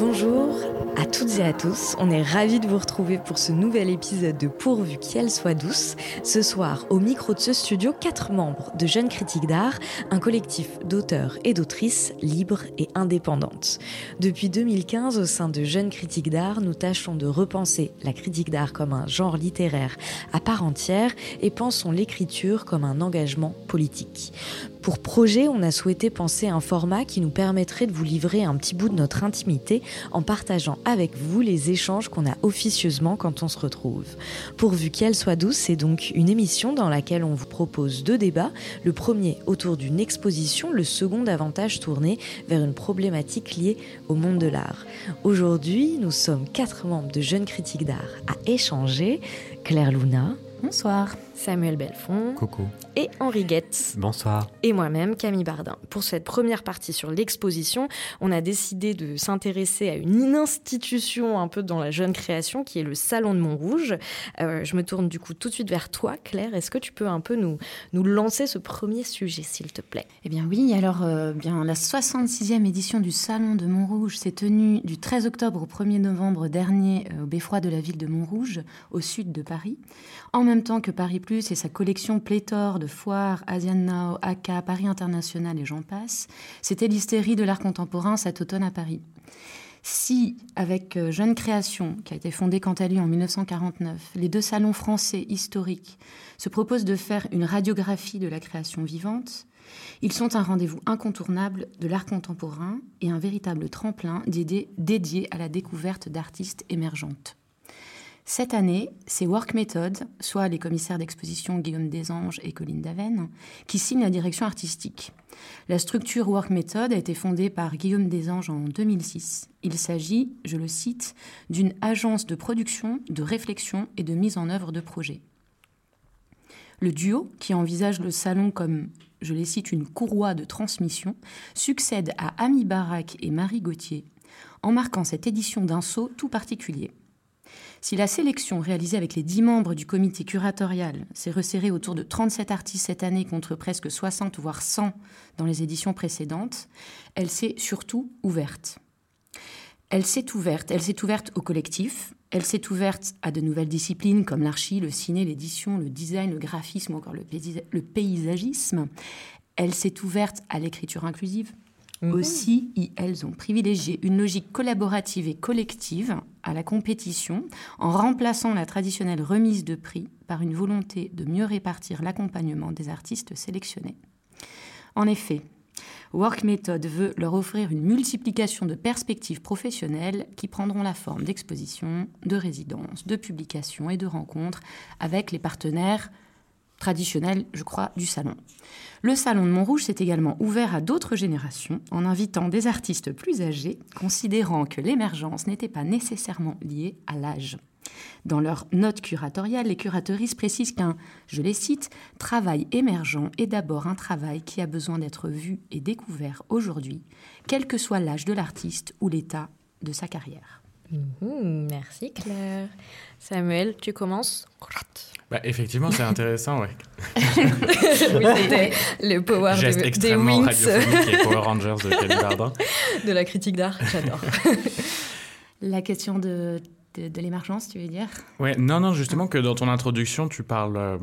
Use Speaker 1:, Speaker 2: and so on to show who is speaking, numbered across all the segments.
Speaker 1: Bonjour à toutes et à tous, on est ravis de vous retrouver pour ce nouvel épisode de Pourvu qu'elle soit douce. Ce soir, au micro de ce studio, quatre membres de Jeunes Critiques d'Art, un collectif d'auteurs et d'autrices libres et indépendantes. Depuis 2015, au sein de Jeunes Critiques d'Art, nous tâchons de repenser la critique d'art comme un genre littéraire à part entière et pensons l'écriture comme un engagement politique. Pour projet, on a souhaité penser un format qui nous permettrait de vous livrer un petit bout de notre intimité en partageant avec vous les échanges qu'on a officieusement quand on se retrouve. Pourvu qu'elle soit douce, c'est donc une émission dans laquelle on vous propose deux débats. Le premier autour d'une exposition, le second davantage tourné vers une problématique liée au monde de l'art. Aujourd'hui, nous sommes quatre membres de Jeunes Critiques d'Art à échanger. Claire Luna.
Speaker 2: Bonsoir.
Speaker 1: Samuel Belfond.
Speaker 3: Coucou.
Speaker 1: Et Henri Guetz.
Speaker 3: Bonsoir.
Speaker 1: Et moi-même, Camille Bardin. Pour cette première partie sur l'exposition, on a décidé de s'intéresser à une institution un peu dans la jeune création qui est le Salon de Montrouge. Euh, je me tourne du coup tout de suite vers toi, Claire. Est-ce que tu peux un peu nous, nous lancer ce premier sujet, s'il te plaît?
Speaker 2: Eh bien oui, alors euh, bien la 66e édition du Salon de Montrouge s'est tenue du 13 octobre au 1er novembre dernier euh, au beffroi de la ville de Montrouge, au sud de Paris. En même temps que Paris Et sa collection pléthore de foires, Asian Now, AK, Paris International et j'en passe, c'était l'hystérie de l'art contemporain cet automne à Paris. Si, avec euh, Jeune Création, qui a été fondée quant à lui en 1949, les deux salons français historiques se proposent de faire une radiographie de la création vivante, ils sont un rendez-vous incontournable de l'art contemporain et un véritable tremplin dédié, dédié à la découverte d'artistes émergentes. Cette année, c'est Work Method, soit les commissaires d'exposition Guillaume Desanges et Colline Daven, qui signent la direction artistique. La structure Work Method a été fondée par Guillaume Desanges en 2006. Il s'agit, je le cite, d'une agence de production, de réflexion et de mise en œuvre de projets. Le duo, qui envisage le salon comme, je les cite, une courroie de transmission, succède à Ami Barak et Marie Gauthier, en marquant cette édition d'un saut tout particulier. Si la sélection réalisée avec les 10 membres du comité curatorial s'est resserrée autour de 37 artistes cette année contre presque 60 voire 100 dans les éditions précédentes, elle s'est surtout ouverte. Elle s'est ouverte, elle s'est ouverte au collectif, elle s'est ouverte à de nouvelles disciplines comme l'archi, le ciné, l'édition, le design, le graphisme encore le, paysagisme. Elle s'est ouverte à l'écriture inclusive, Mmh. Aussi, elles ont privilégié une logique collaborative et collective à la compétition en remplaçant la traditionnelle remise de prix par une volonté de mieux répartir l'accompagnement des artistes sélectionnés. En effet, Work Method veut leur offrir une multiplication de perspectives professionnelles qui prendront la forme d'expositions, de résidences, de publications et de rencontres avec les partenaires traditionnel, je crois, du salon. Le salon de Montrouge s'est également ouvert à d'autres générations en invitant des artistes plus âgés, considérant que l'émergence n'était pas nécessairement liée à l'âge. Dans leur note curatoriale, les curatrices précisent qu'un, je les cite, travail émergent est d'abord un travail qui a besoin d'être vu et découvert aujourd'hui, quel que soit l'âge de l'artiste ou l'état de sa carrière.
Speaker 1: Mmh, merci Claire. Samuel, tu commences
Speaker 3: bah, effectivement, c'est intéressant, ouais.
Speaker 1: le power
Speaker 3: Geste
Speaker 1: de,
Speaker 3: extrêmement radiophonique et Power Rangers de Kelly Bardin.
Speaker 1: De la critique d'art, j'adore.
Speaker 2: la question de, de, l'émergence, tu veux dire?
Speaker 3: Ouais, non, non, justement que dans ton introduction, tu parles... Euh,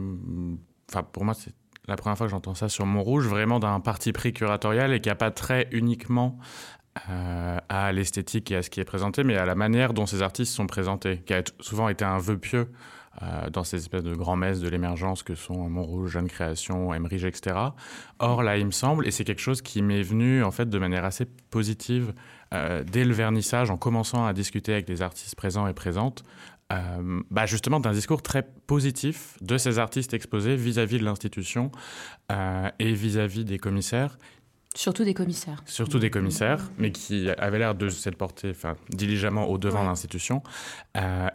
Speaker 3: enfin, pour moi, c'est la première fois que j'entends ça sur Montrouge, vraiment d'un parti pris curatorial et qui n'a pas trait uniquement euh, à l'esthétique et à ce qui est présenté, mais à la manière dont ces artistes sont présentés, qui a souvent été un vœu pieux dans ces espèces de grands-messes de l'émergence que sont Montrouge, Jeune Création, Emerige, etc. Or, là, il me semble, et c'est quelque chose qui m'est venu en fait de manière assez positive euh, dès le vernissage, en commençant à discuter avec les artistes présents et présentes, euh, bah justement d'un discours très positif de ces artistes exposés vis-à-vis de l'institution et vis-à-vis des commissaires.
Speaker 2: Surtout des commissaires.
Speaker 3: Surtout des commissaires, mais qui avaient l'air de s'être portés diligemment au devant de l'institution.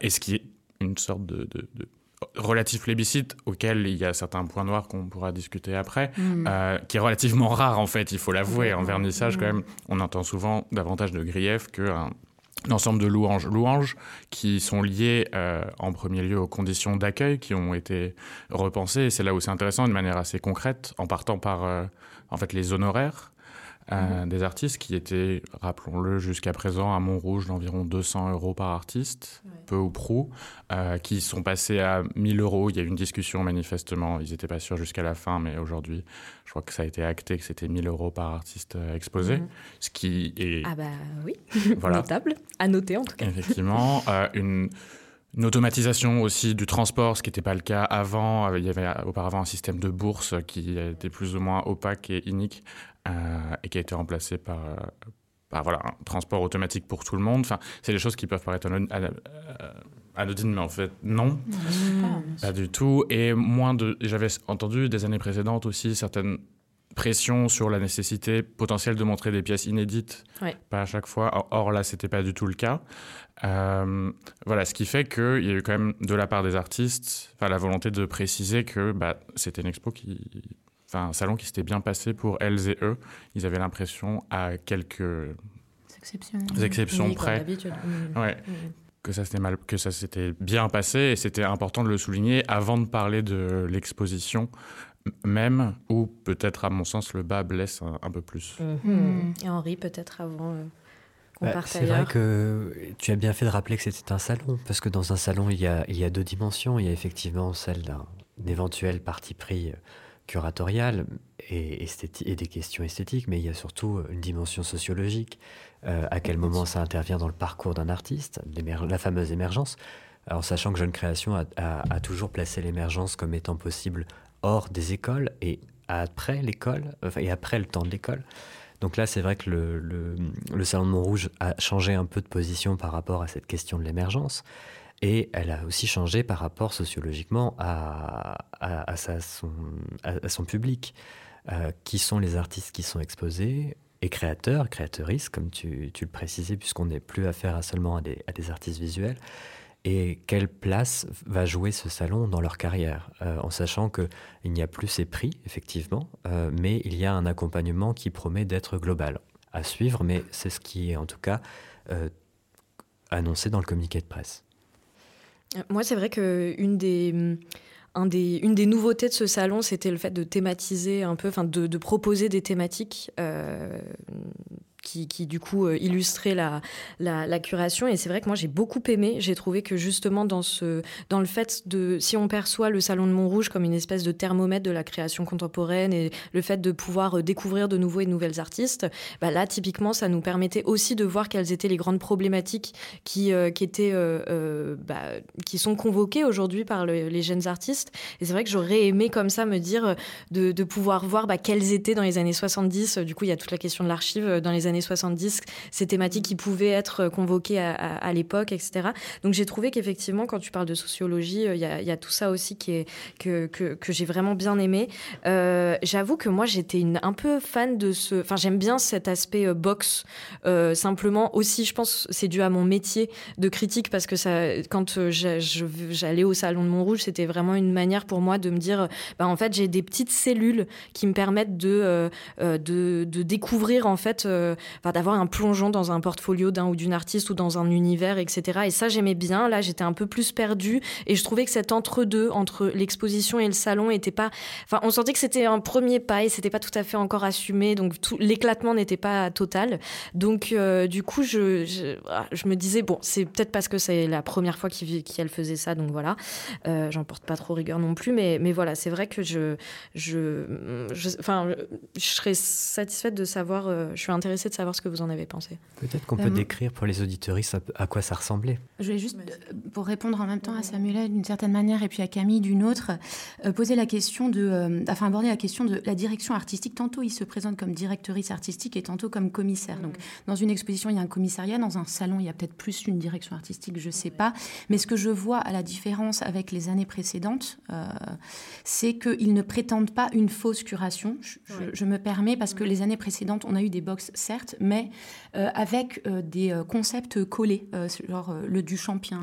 Speaker 3: et ce qui est une sorte de, relatif plébiscite auquel il y a certains points noirs qu'on pourra discuter après, mm. euh, qui est relativement rare en fait, il faut l'avouer. En vernissage, quand même, on entend souvent davantage de griefs qu'un ensemble de louanges. Louanges qui sont liées euh, en premier lieu aux conditions d'accueil qui ont été repensées. Et c'est là où c'est intéressant, de manière assez concrète, en partant par euh, en fait les honoraires. Mhm. des artistes qui étaient, rappelons-le, jusqu'à présent à Montrouge d'environ 200 euros par artiste, peu ou prou, qui sont passés à 1000 euros. Il y a eu une discussion manifestement, ils n'étaient pas sûrs jusqu'à la fin, mais aujourd'hui, je crois que ça a été acté que c'était 1000 euros par artiste exposé, mhm. ce qui est...
Speaker 1: Ah bah oui, voilà. notable, à noter en tout cas.
Speaker 3: Effectivement, une une automatisation aussi du transport, ce qui n'était pas le cas avant. Euh, il y avait auparavant un système de bourse qui était plus ou moins opaque et inique euh, et qui a été remplacé par, euh, par, voilà, un transport automatique pour tout le monde. Enfin, c'est des choses qui peuvent paraître anodines, mais en fait, non. Pas du tout. Et moins de. J'avais entendu des années précédentes aussi certaines pression sur la nécessité potentielle de montrer des pièces inédites, pas à chaque fois. Or là, c'était pas du tout le cas. Euh, voilà, ce qui fait qu'il y a eu quand même de la part des artistes, la volonté de préciser que bah, c'était une expo qui, un salon qui s'était bien passé pour elles et eux. Ils avaient l'impression à quelques exceptions, près, ouais, que ça s'était mal, que ça s'était bien passé et c'était important de le souligner avant de parler de l'exposition même, ou peut-être à mon sens le bas blesse un, peu plus.
Speaker 1: Mhm. Et Henri, peut-être avant euh, qu'on bah,
Speaker 4: C'est vrai que tu as bien fait de rappeler que c'était un salon, parce que dans un salon, il y a, il y a deux dimensions. Il y a effectivement celle d'un éventuel parti pris euh, curatorial et, et, des questions esthétiques, mais il y a surtout une dimension sociologique. Euh, à quel moment ça intervient dans le parcours d'un artiste, la fameuse émergence? Alors, sachant que Jeune Création a, a toujours placé l'émergence comme étant possible hors des écoles et après l'école, et après le temps de l'école. Donc là, c'est vrai que le, le, Salon de Montrouge a changé un peu de position par rapport à cette question de l'émergence. Et elle a aussi changé par rapport sociologiquement à, son, public, euh, qui sont les artistes qui sont exposés, et créateurs, créateuristes, comme tu, le précisais, puisqu'on n'est plus affaire à seulement à des, artistes visuels et quelle place va jouer ce salon dans leur carrière, euh, en sachant qu'il n'y a plus ces prix, effectivement, euh, mais il y a un accompagnement qui promet d'être global. À suivre, mais c'est ce qui est en tout cas annoncé dans le communiqué de presse.
Speaker 1: Moi, c'est vrai qu'une des... Un des, une des nouveautés de ce salon, c'était le fait de thématiser un peu, enfin de, de, proposer des thématiques qui, du coup euh, illustrait la, la, curation. Et c'est vrai que moi j'ai beaucoup aimé. J'ai trouvé que justement dans, ce, dans le fait de, si on perçoit le Salon de Montrouge comme une espèce de thermomètre de la création contemporaine et le fait de pouvoir euh, découvrir de nouveaux et de nouvelles artistes, bah là typiquement ça nous permettait aussi de voir quelles étaient les grandes problématiques qui, euh, qui, étaient, bah, qui sont convoquées aujourd'hui par les jeunes artistes. Et c'est vrai que j'aurais aimé comme ça me dire de, de pouvoir voir bah, quelles étaient dans les années 70. Du coup il y a toute la question de l'archive dans les années 70, ces thématiques qui pouvaient être convoquées à, l'époque, etc. Donc j'ai trouvé qu'effectivement, quand tu parles de sociologie, euh, il y, a tout ça aussi qui est, que, que, j'ai vraiment bien aimé. Euh, j'avoue que moi, j'étais un peu fan de ce... Enfin, j'aime bien cet aspect euh, box. simplement, aussi, je pense, c'est dû à mon métier de critique, parce que ça, quand j'allais au Salon de Montrouge, c'était vraiment une manière pour moi de me dire, bah, en fait, j'ai des petites cellules qui me permettent de, de, de, découvrir, en fait, d'avoir un plongeon dans un portfolio d'un ou d'une artiste ou dans un univers, etc. Et ça, j'aimais bien. Là, j'étais un peu plus perdue et je trouvais que cet entre-deux, entre, l'exposition et le salon, était pas. Enfin, on sentait que c'était un premier pas et c'était pas tout à fait encore assumé. Donc, l'éclatement n'était pas total. Donc, euh, du coup, je, je, me disais, bon, c'est peut-être parce que c'est la première fois qu'elle faisait ça. Donc, voilà. Euh, J'en porte pas trop rigueur non plus. Mais, mais voilà, c'est vrai que je. je, enfin, je, serais satisfaite de savoir. Euh, je suis intéressée savoir ce que vous en avez pensé.
Speaker 4: Peut-être qu'on peut euh, décrire pour les auditoristes à quoi ça ressemblait.
Speaker 2: Je vais juste, euh, pour répondre en même temps à Samuel d'une certaine manière et puis à Camille d'une autre, euh, poser la question de, enfin aborder la question de la direction artistique. Tantôt il se présente comme directrice artistique et tantôt comme commissaire. Donc dans une exposition il y a un commissariat, dans un salon il y a peut-être plus une direction artistique, je sais pas. Mais ce que je vois à la différence avec les années précédentes, c'est qu'ils ne prétendent pas une fausse curation. Je, je, me permets parce que les années précédentes on a eu des box certes certes, mais euh, avec euh, des euh, concepts collés, genre le du champien,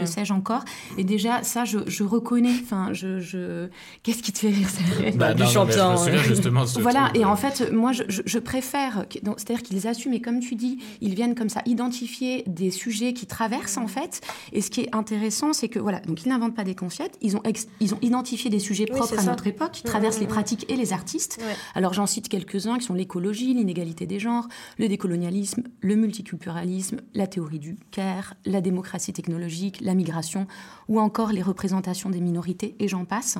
Speaker 2: que sais-je encore. Et déjà, ça, je, je reconnais. Enfin, je, je... qu'est-ce qui te fait rire
Speaker 3: bah, Du champien. justement
Speaker 2: Voilà. et en fait, moi, je, je préfère. C'est-à-dire qu'ils assument, et comme tu dis, ils viennent comme ça identifier des sujets qui traversent en fait. Et ce qui est intéressant, c'est que voilà, donc ils n'inventent pas des concepts. Ils ont ils ont identifié des sujets propres à notre époque, qui traversent les pratiques et les artistes. Alors j'en cite quelques-uns qui sont l'écologie, l'inégalité des genres, le décolonialisme, le multiculturalisme, la théorie du care, la démocratie technologique, la migration ou encore les représentations des minorités, et j'en passe.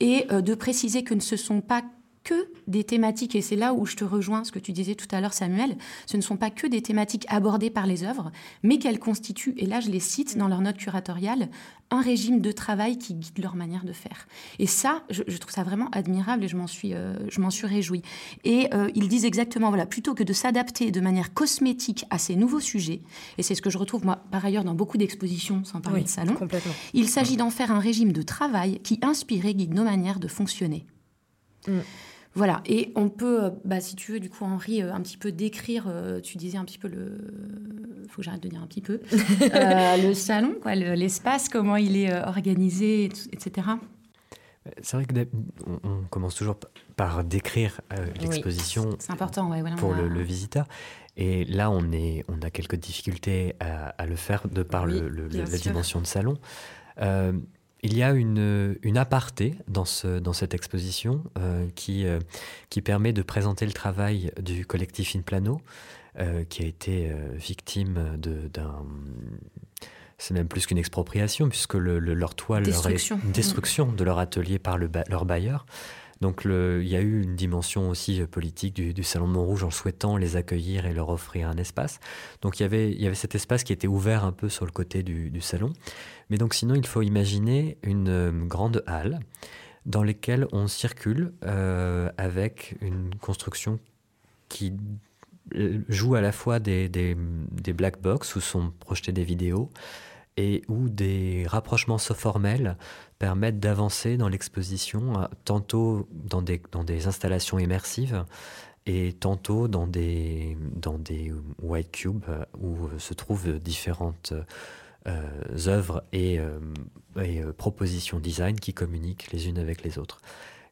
Speaker 2: Et euh, de préciser que ce ne sont pas que des thématiques, et c'est là où je te rejoins, ce que tu disais tout à l'heure, Samuel, ce ne sont pas que des thématiques abordées par les œuvres, mais qu'elles constituent, et là je les cite dans leur note curatoriale, un régime de travail qui guide leur manière de faire. Et ça, je, trouve ça vraiment admirable et je m'en suis, euh, je m'en suis réjouie. Et euh, ils disent exactement, voilà, plutôt que de s'adapter de manière cosmétique à ces nouveaux sujets, et c'est ce que je retrouve moi par ailleurs dans beaucoup d'expositions, sans parler de salons, il s'agit d'en faire un régime de travail qui inspire et guide nos manières de fonctionner. Mm. Voilà, et on peut, euh, bah, si tu veux, du coup, Henri, euh, un petit peu décrire, euh, tu disais un petit peu le. faut que j'arrête de dire un petit peu. le salon, quoi, l'espace, comment il est organisé, etc.
Speaker 4: C'est vrai qu'on on commence toujours par décrire l'exposition
Speaker 2: c'est important, ouais,
Speaker 4: pour le, visiteur. Et là, on, est, on a quelques difficultés à, le faire de par le, la dimension de salon. Il y a une, une aparté dans, ce, dans cette exposition euh, qui, euh, qui permet de présenter le travail du collectif In Plano, euh, qui a été victime d'un. C'est même plus qu'une expropriation, puisque le, leur toile,
Speaker 2: destruction.
Speaker 4: Leur destruction de leur atelier par le, leur bailleur. Donc le, il y a eu une dimension aussi politique du, Salon de Montrouge en souhaitant les accueillir et leur offrir un espace. Donc il y avait, il y avait cet espace qui était ouvert un peu sur le côté du, du salon. Mais donc sinon, il faut imaginer une euh, grande halle dans laquelle on circule euh, avec une construction qui euh, joue à la fois des, des, black box où sont projetées des vidéos et où des rapprochements formels permettent d'avancer dans l'exposition, tantôt dans des, dans des installations immersives et tantôt dans des, dans des white cubes où se trouvent différentes œuvres et, euh, euh, propositions design qui communiquent les unes avec les autres.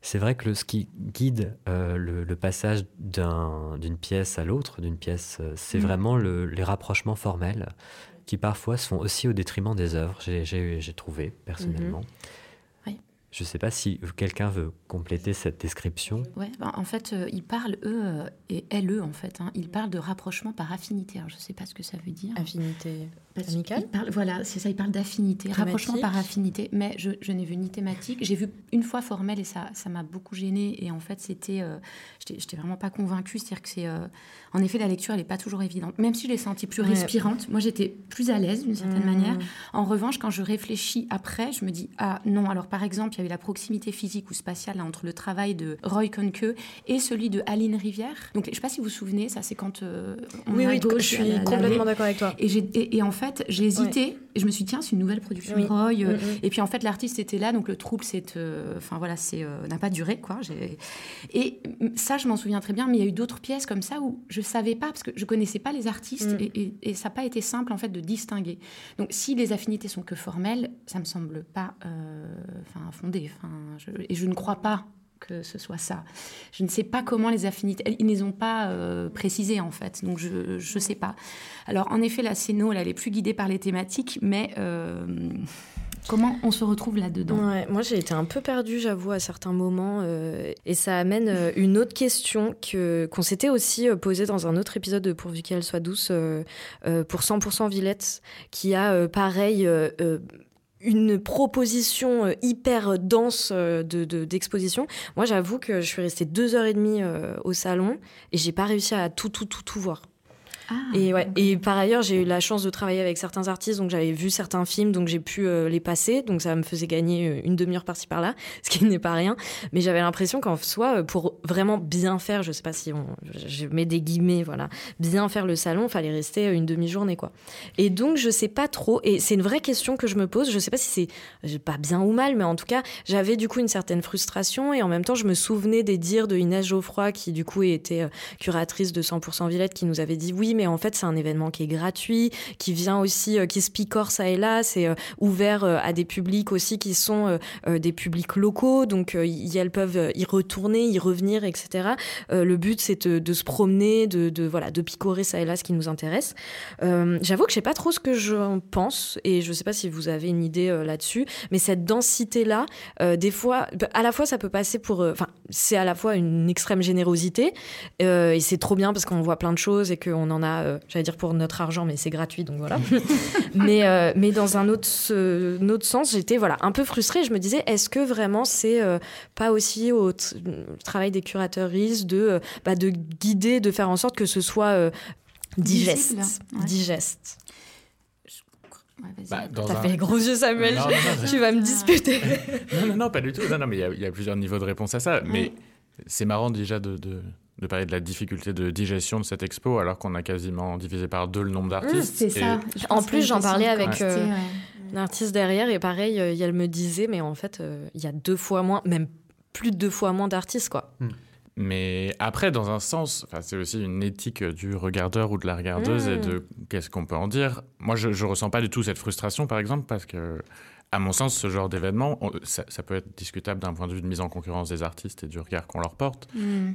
Speaker 4: C'est vrai que ce qui guide le, passage d'une pièce à l'autre, d'une pièce, c'est mm. vraiment les rapprochements formels qui parfois se font aussi au détriment des œuvres, j'ai trouvé personnellement. Mm-hmm. Je ne sais pas si quelqu'un veut compléter cette description.
Speaker 2: Ouais, bah, en fait, euh, ils parlent, eux, euh, et elles, eux, en fait, hein, ils parlent de rapprochement par affinité. Alors, je ne sais pas ce que ça veut dire.
Speaker 1: Affinité amicale
Speaker 2: Voilà, c'est ça, ils parlent d'affinité, rapprochement par affinité, mais je, je n'ai vu ni thématique. J'ai vu une fois formel et ça ça m'a beaucoup gênée. Et en fait, c'était. Euh, je n'étais vraiment pas convaincue. C'est-à-dire que c'est. en effet, la lecture, elle n'est pas toujours évidente. Même si je l'ai sentie plus respirante, moi, j'étais plus à l'aise d'une certaine mmh. manière. En revanche, quand je réfléchis après, je me dis, ah non, alors par exemple, il y la proximité physique ou spatiale entre le travail de Roy Conque et celui de Aline Rivière. Donc, je ne sais pas si vous vous souvenez, ça c'est quand
Speaker 1: euh, oui, oui, je suis complètement d'accord avec toi.
Speaker 2: Et, et, en fait, j'ai hésité et je me suis dit, tiens, c'est une nouvelle production Roy. Euh, mm, mm. Et puis en fait, l'artiste était là, donc le trouble, c'est, euh, enfin voilà, c'est n'a pas duré quoi. Et ça, je m'en souviens très bien. Mais il y a eu d'autres pièces comme ça où je savais pas parce que je connaissais pas les artistes mm. et, et, ça n'a pas été simple en fait de distinguer. Donc, si les affinités sont que formelles, ça me semble pas, enfin, fondé et je ne crois pas que ce soit ça. Je ne sais pas comment les affinités, ils ne les ont pas euh, précisées en fait, donc je ne sais pas. Alors en effet, la scéno, elle est plus guidée par les thématiques, mais euh, comment on se retrouve là-dedans?
Speaker 1: Moi, j'ai été un peu perdue, j'avoue, à certains moments, euh, et ça amène une autre question que qu'on s'était aussi posée dans un autre épisode de Pourvu qu'elle soit douce pour 100% Villette, qui a pareil une proposition euh, hyper dense euh, de, d'exposition. Moi, j'avoue que je suis restée deux heures et demie euh, au salon et j'ai pas réussi à tout, tout, tout, tout voir. Ah, et, ouais, et par ailleurs, j'ai eu la chance de travailler avec certains artistes, donc j'avais vu certains films, donc j'ai pu euh, les passer, donc ça me faisait gagner euh, une demi-heure par-ci par-là, ce qui n'est pas rien. Mais j'avais l'impression qu'en soi, euh, pour vraiment bien faire, je sais pas si on, je mets des guillemets, voilà, bien faire le salon, fallait rester une demi-journée, quoi. Et donc, je sais pas trop, et c'est une vraie question que je me pose, je sais pas si c'est pas bien ou mal, mais en tout cas, j'avais du coup une certaine frustration, et en même temps, je me souvenais des dires de Inès Geoffroy, qui du coup était curatrice de 100% Villette, qui nous avait dit oui, mais en fait, c'est un événement qui est gratuit, qui vient aussi, euh, qui se picore ça et là. C'est euh, ouvert euh, à des publics aussi qui sont des publics locaux, donc elles peuvent y retourner, y revenir, etc. le but, c'est de, se promener, de, voilà, de picorer ça et là ce qui nous intéresse. J'avoue que je sais pas trop ce que je pense et je sais pas si vous avez une idée là-dessus, mais cette densité-là, des fois, à la fois, ça peut passer pour, enfin, c'est à la fois une extrême générosité et c'est trop bien parce qu'on voit plein de choses et qu'on en a, euh, j'allais dire pour notre argent, mais c'est gratuit, donc voilà. mais, euh, mais dans un autre, autre sens, j'étais voilà, un peu frustrée. Je me disais, est-ce que vraiment c'est euh, pas aussi au travail des curateuristes de, bah, de guider, de faire en sorte que ce soit digeste, digeste?
Speaker 3: Ouais, bah,
Speaker 1: T'as fait les gros yeux, Samuel. tu vas me disputer.
Speaker 3: non, non, non, pas du tout. Non, non, mais il y, a plusieurs niveaux de réponse à ça. Mais c'est marrant déjà de, de parler de la difficulté de digestion de cette expo alors qu'on a quasiment divisé par deux le nombre d'artistes.
Speaker 2: c'est ça.
Speaker 1: En plus, j'en parlais avec euh, un artiste derrière et pareil, euh, elle me disait, mais en fait, euh, il y a deux fois moins, même plus de deux fois moins d'artistes, quoi.
Speaker 3: Hmm. Mais après, dans un sens, c'est aussi une éthique du regardeur ou de la regardeuse et hmm. de qu'est-ce qu'on peut en dire. Moi, je ne ressens pas du tout cette frustration, par exemple, parce que à mon sens, ce genre d'événement, ça, peut être discutable d'un point de vue de mise en concurrence des artistes et du regard qu'on leur porte,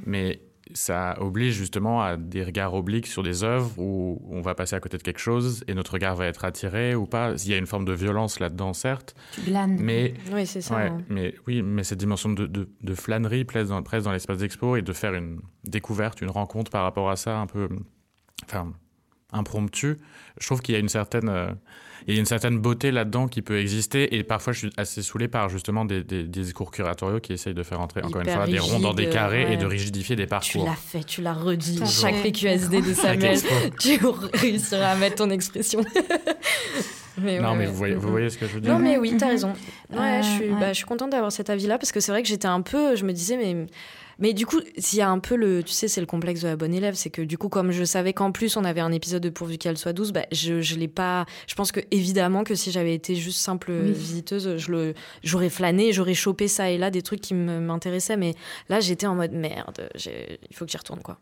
Speaker 3: mais ça oblige justement à des regards obliques sur des œuvres où on va passer à côté de quelque chose et notre regard va être attiré ou pas. Il y a une forme de violence là-dedans, certes.
Speaker 2: Tu glanes.
Speaker 3: Mais,
Speaker 1: oui, c'est ça.
Speaker 3: Hein. mais, oui, mais cette dimension de, de, flânerie presque dans, dans l'espace d'expo et de faire une découverte, une rencontre par rapport à ça un peu enfin, impromptu, je trouve qu'il y a une certaine... Euh, il y a une certaine beauté là-dedans qui peut exister. Et parfois, je suis assez saoulé par justement des, des, discours curatoriaux qui essayent de faire entrer, encore une fois, des ronds dans des carrés et de rigidifier des parcours.
Speaker 1: Tu l'as fait, tu l'as redit. Chaque PQSD de Samuel, tu réussiras à mettre ton expression.
Speaker 3: mais non, mais vous, voyez, vous voyez ce que je veux dire
Speaker 1: Non, mais oui, tu as raison. Ouais, je, suis, bah, je suis contente d'avoir cet avis-là parce que c'est vrai que j'étais un peu. Je me disais, mais mais du coup, s'il y a un peu le, tu sais, c'est le complexe de la bonne élève, c'est que du coup, comme je savais qu'en plus on avait un épisode de pourvu qu'elle soit douce, bah, je, je l'ai pas. Je pense que évidemment que si j'avais été juste simple visiteuse, je le, j'aurais flâné, j'aurais chopé ça et là des trucs qui m'intéressaient, mais là j'étais en mode merde, il faut que j'y retourne quoi.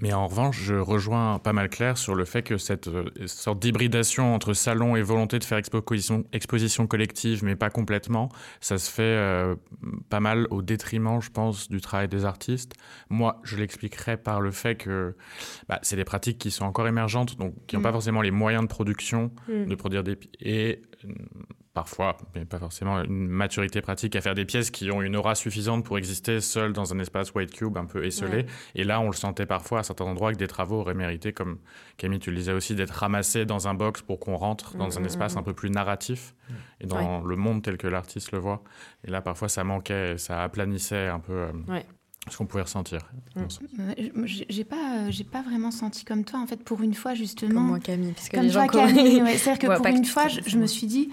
Speaker 3: Mais en revanche, je rejoins pas mal Claire sur le fait que cette euh, sorte d'hybridation entre salon et volonté de faire exposition, exposition collective, mais pas complètement, ça se fait euh, pas mal au détriment, je pense, du travail des artistes. Moi, je l'expliquerai par le fait que bah, c'est des pratiques qui sont encore émergentes, donc qui n'ont pas mm. forcément les moyens de production, mm. de produire des... Et parfois, mais pas forcément, une maturité pratique à faire des pièces qui ont une aura suffisante pour exister seules dans un espace white cube un peu esselé. Et là, on le sentait parfois à certains endroits que des travaux auraient mérité, comme Camille, tu le disais aussi, d'être ramassés dans un box pour qu'on rentre dans un mm, mm, espace mm, un peu plus narratif et dans le monde tel que l'artiste le voit. Et là, parfois, ça manquait, ça aplanissait un peu. Euh, ce qu'on pouvait ressentir.
Speaker 2: J'ai pas, j'ai pas vraiment senti comme toi en fait. Pour une fois justement. Comme
Speaker 1: moi Camille,
Speaker 2: parce que comme les gens toi, Camille. C'est-à-dire que pour une fois, je, me suis dit,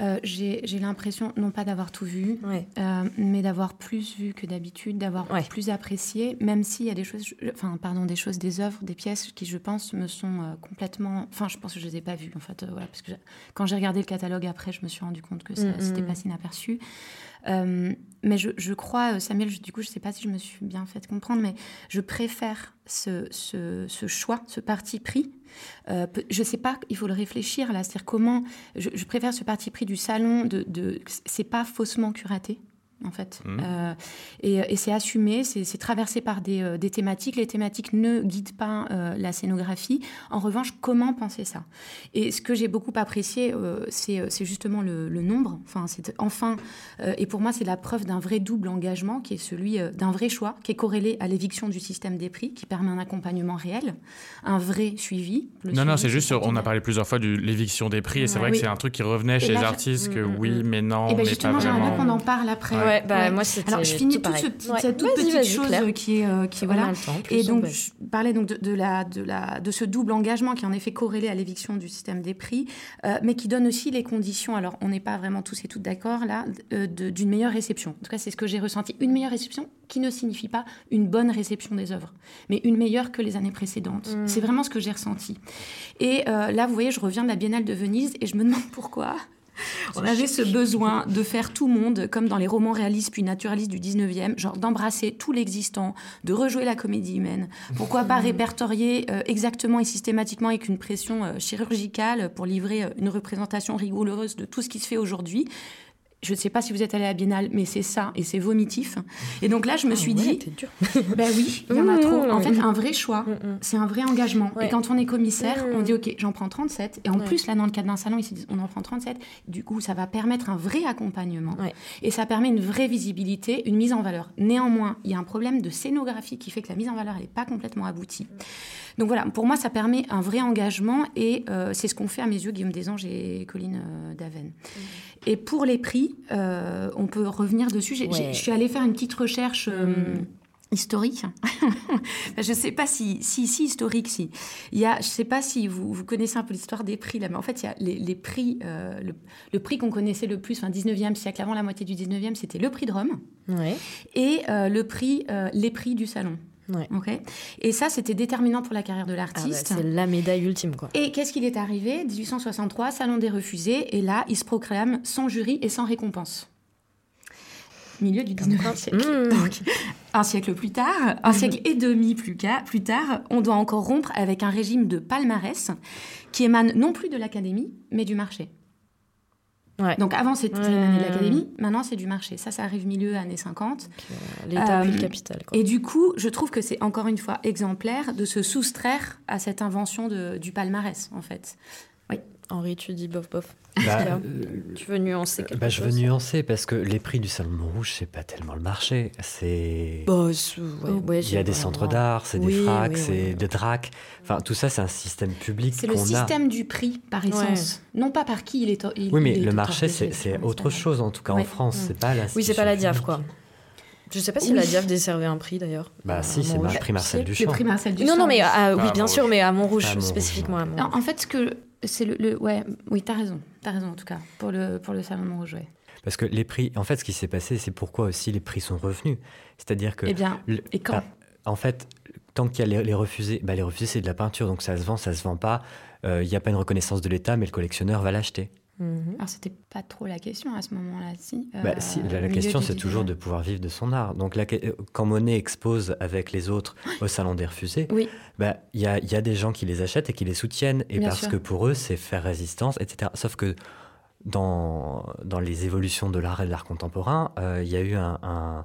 Speaker 2: euh, j'ai l'impression, non pas d'avoir tout vu, euh, mais d'avoir plus vu que d'habitude, d'avoir plus apprécié, même s'il y a des choses, enfin, pardon, des choses, des œuvres, des pièces qui, je pense, me sont euh, complètement. Enfin, je pense que je ne les ai pas vues, en fait. voilà, parce que quand j'ai regardé le catalogue après, je me suis rendu compte que ça n'était mm, mm, pas mm. si inaperçu. Mais je, je, crois, euh, Samuel, du coup, je ne sais pas si je me suis bien fait comprendre, mais je préfère ce, ce, ce choix, ce parti pris. Euh, je ne sais pas, il faut le réfléchir là, c'est-à-dire comment. Je, je, préfère ce parti pris du salon, de, de c'est pas faussement curaté en fait. Mmh. Euh, et, c'est assumé, c'est traversé par euh, des, thématiques. Les thématiques ne guident pas euh, la scénographie. En revanche, comment penser ça? Et ce que j'ai beaucoup apprécié, c'est justement le, nombre. Enfin, enfin et pour moi, c'est la preuve d'un vrai double engagement, qui est celui d'un vrai choix, qui est corrélé à l'éviction du système des prix, qui permet un accompagnement réel, un vrai suivi.
Speaker 3: Non, non, c'est juste, on a parlé plusieurs fois de l'éviction des prix, et c'est vrai que c'est un truc qui revenait chez les artistes, que mm, mm, oui, mm. mais non,
Speaker 2: et ben
Speaker 3: mais
Speaker 2: justement, j'aimerais qu'on en parle après.
Speaker 1: ouais, bah moi c'était.
Speaker 2: Alors je finis toute, cette toute petite chose qui est qui voilà. et donc je parlais donc de, la de la de ce double engagement qui est en effet corrélé à l'éviction du système des prix, mais qui donne aussi les conditions. Alors on n'est pas vraiment tous et toutes d'accord là d'une meilleure réception. En tout cas c'est ce que j'ai ressenti. Une meilleure réception qui ne signifie pas une bonne réception des œuvres, mais une meilleure que les années précédentes. Mm. C'est vraiment ce que j'ai ressenti. Et là vous voyez je reviens de la Biennale de Venise et je me demande pourquoi on avait ce besoin de faire tout monde, comme dans les romans réalistes puis naturalistes du 19e, genre d'embrasser tout l'existant, de rejouer la comédie humaine. Pourquoi pas répertorier euh, exactement et systématiquement avec une pression euh, chirurgicale pour livrer euh, une représentation rigoureuse de tout ce qui se fait aujourd'hui je ne sais pas si vous êtes allé à la Biennale, mais c'est ça, et c'est vomitif. Et donc là, je me ah suis dit, ben oui, il y en a trop. En fait, un vrai choix, c'est un vrai engagement. Et quand on est commissaire, on dit, OK, j'en prends 37. Et en plus, là, dans le cadre d'un salon, ils se disent, on en prend 37. Du coup, ça va permettre un vrai accompagnement. Et ça permet une vraie visibilité, une mise en valeur. Néanmoins, il y a un problème de scénographie qui fait que la mise en valeur, elle n'est pas complètement aboutie. Donc voilà, pour moi, ça permet un vrai engagement et euh, c'est ce qu'ont fait à mes yeux Guillaume Desanges et Colline euh, Daven. Mmh. Et pour les prix, euh, on peut revenir dessus. Je suis allée faire une petite recherche. Mmh. historique. je ne sais pas si, si, si historique, si. Il y a, je ne sais pas si vous, vous connaissez un peu l'histoire des prix là, mais en fait, il y a les, prix, le, prix qu'on connaissait le plus, enfin 19e siècle, avant la moitié du 19e, c'était le prix de Rome et le prix, les prix du salon. Ouais. Et ça, c'était déterminant pour la carrière de l'artiste.
Speaker 1: Ah bah, c'est la médaille ultime, quoi.
Speaker 2: Et qu'est-ce qu'il est arrivé? 1863, Salon des refusés, et là, il se proclame sans jury et sans récompense. Milieu du 19e siècle. Donc, un siècle plus tard, un siècle et demi plus, plus tard, on doit encore rompre avec un régime de palmarès qui émane non plus de l'académie, mais du marché. Donc avant c'était de l'académie, maintenant c'est du marché. Ça, ça arrive milieu années 50.
Speaker 1: L'État puis le euh, capital.
Speaker 2: Et du coup, je trouve que c'est encore une fois exemplaire de se soustraire à cette invention de, du palmarès en fait.
Speaker 1: Henri, tu dis bof bof. Bah, euh, tu veux nuancer quelque
Speaker 4: bah, Je veux nuancer parce que les prix du Salon de Montrouge, c'est pas tellement le marché. C'est. Bah, il y a des centres d'art, c'est des fracs, c'est des dracs. Enfin, tout ça, c'est un système public.
Speaker 2: C'est le système du prix par essence, non pas par qui il est.
Speaker 4: oui, mais le marché, c'est autre chose en tout cas en France. C'est pas la.
Speaker 1: Oui, c'est pas la diaf quoi. Je sais pas si la DIAF desservait un prix d'ailleurs.
Speaker 4: Bah si, c'est le prix Marcel Duchamp.
Speaker 2: Le prix Marcel Duchamp.
Speaker 1: Non, non, mais oui, bien sûr, mais à Montrouge, spécifiquement à Montrouge.
Speaker 2: En fait, ce que c'est le, ouais, oui, t'as raison, t'as raison en tout cas pour le pour le salon de Montrouge.
Speaker 4: Parce que les prix, en fait, ce qui s'est passé, c'est pourquoi aussi les prix sont revenus. C'est-à-dire que.
Speaker 2: Eh bien, et quand
Speaker 4: En fait, tant qu'il y a les, refusés, bah, les refusés c'est de la peinture, donc ça se vend, ça se vend pas. Euh, il n'y a pas une reconnaissance de l'État, mais le collectionneur va l'acheter.
Speaker 2: Mhm. Alors, c'était pas trop la question à ce moment-là, si.
Speaker 4: Bah, euh, la, question, c'est toujours de pouvoir vivre de son art. Donc, euh, quand Monet expose avec les autres au Salon des Refusés, il bah, y, a, y, a, des gens qui les achètent et qui les soutiennent, et parce que pour eux, c'est faire résistance, etc. Sauf que dans, dans les évolutions de l'art et de l'art contemporain, euh, il y a eu un.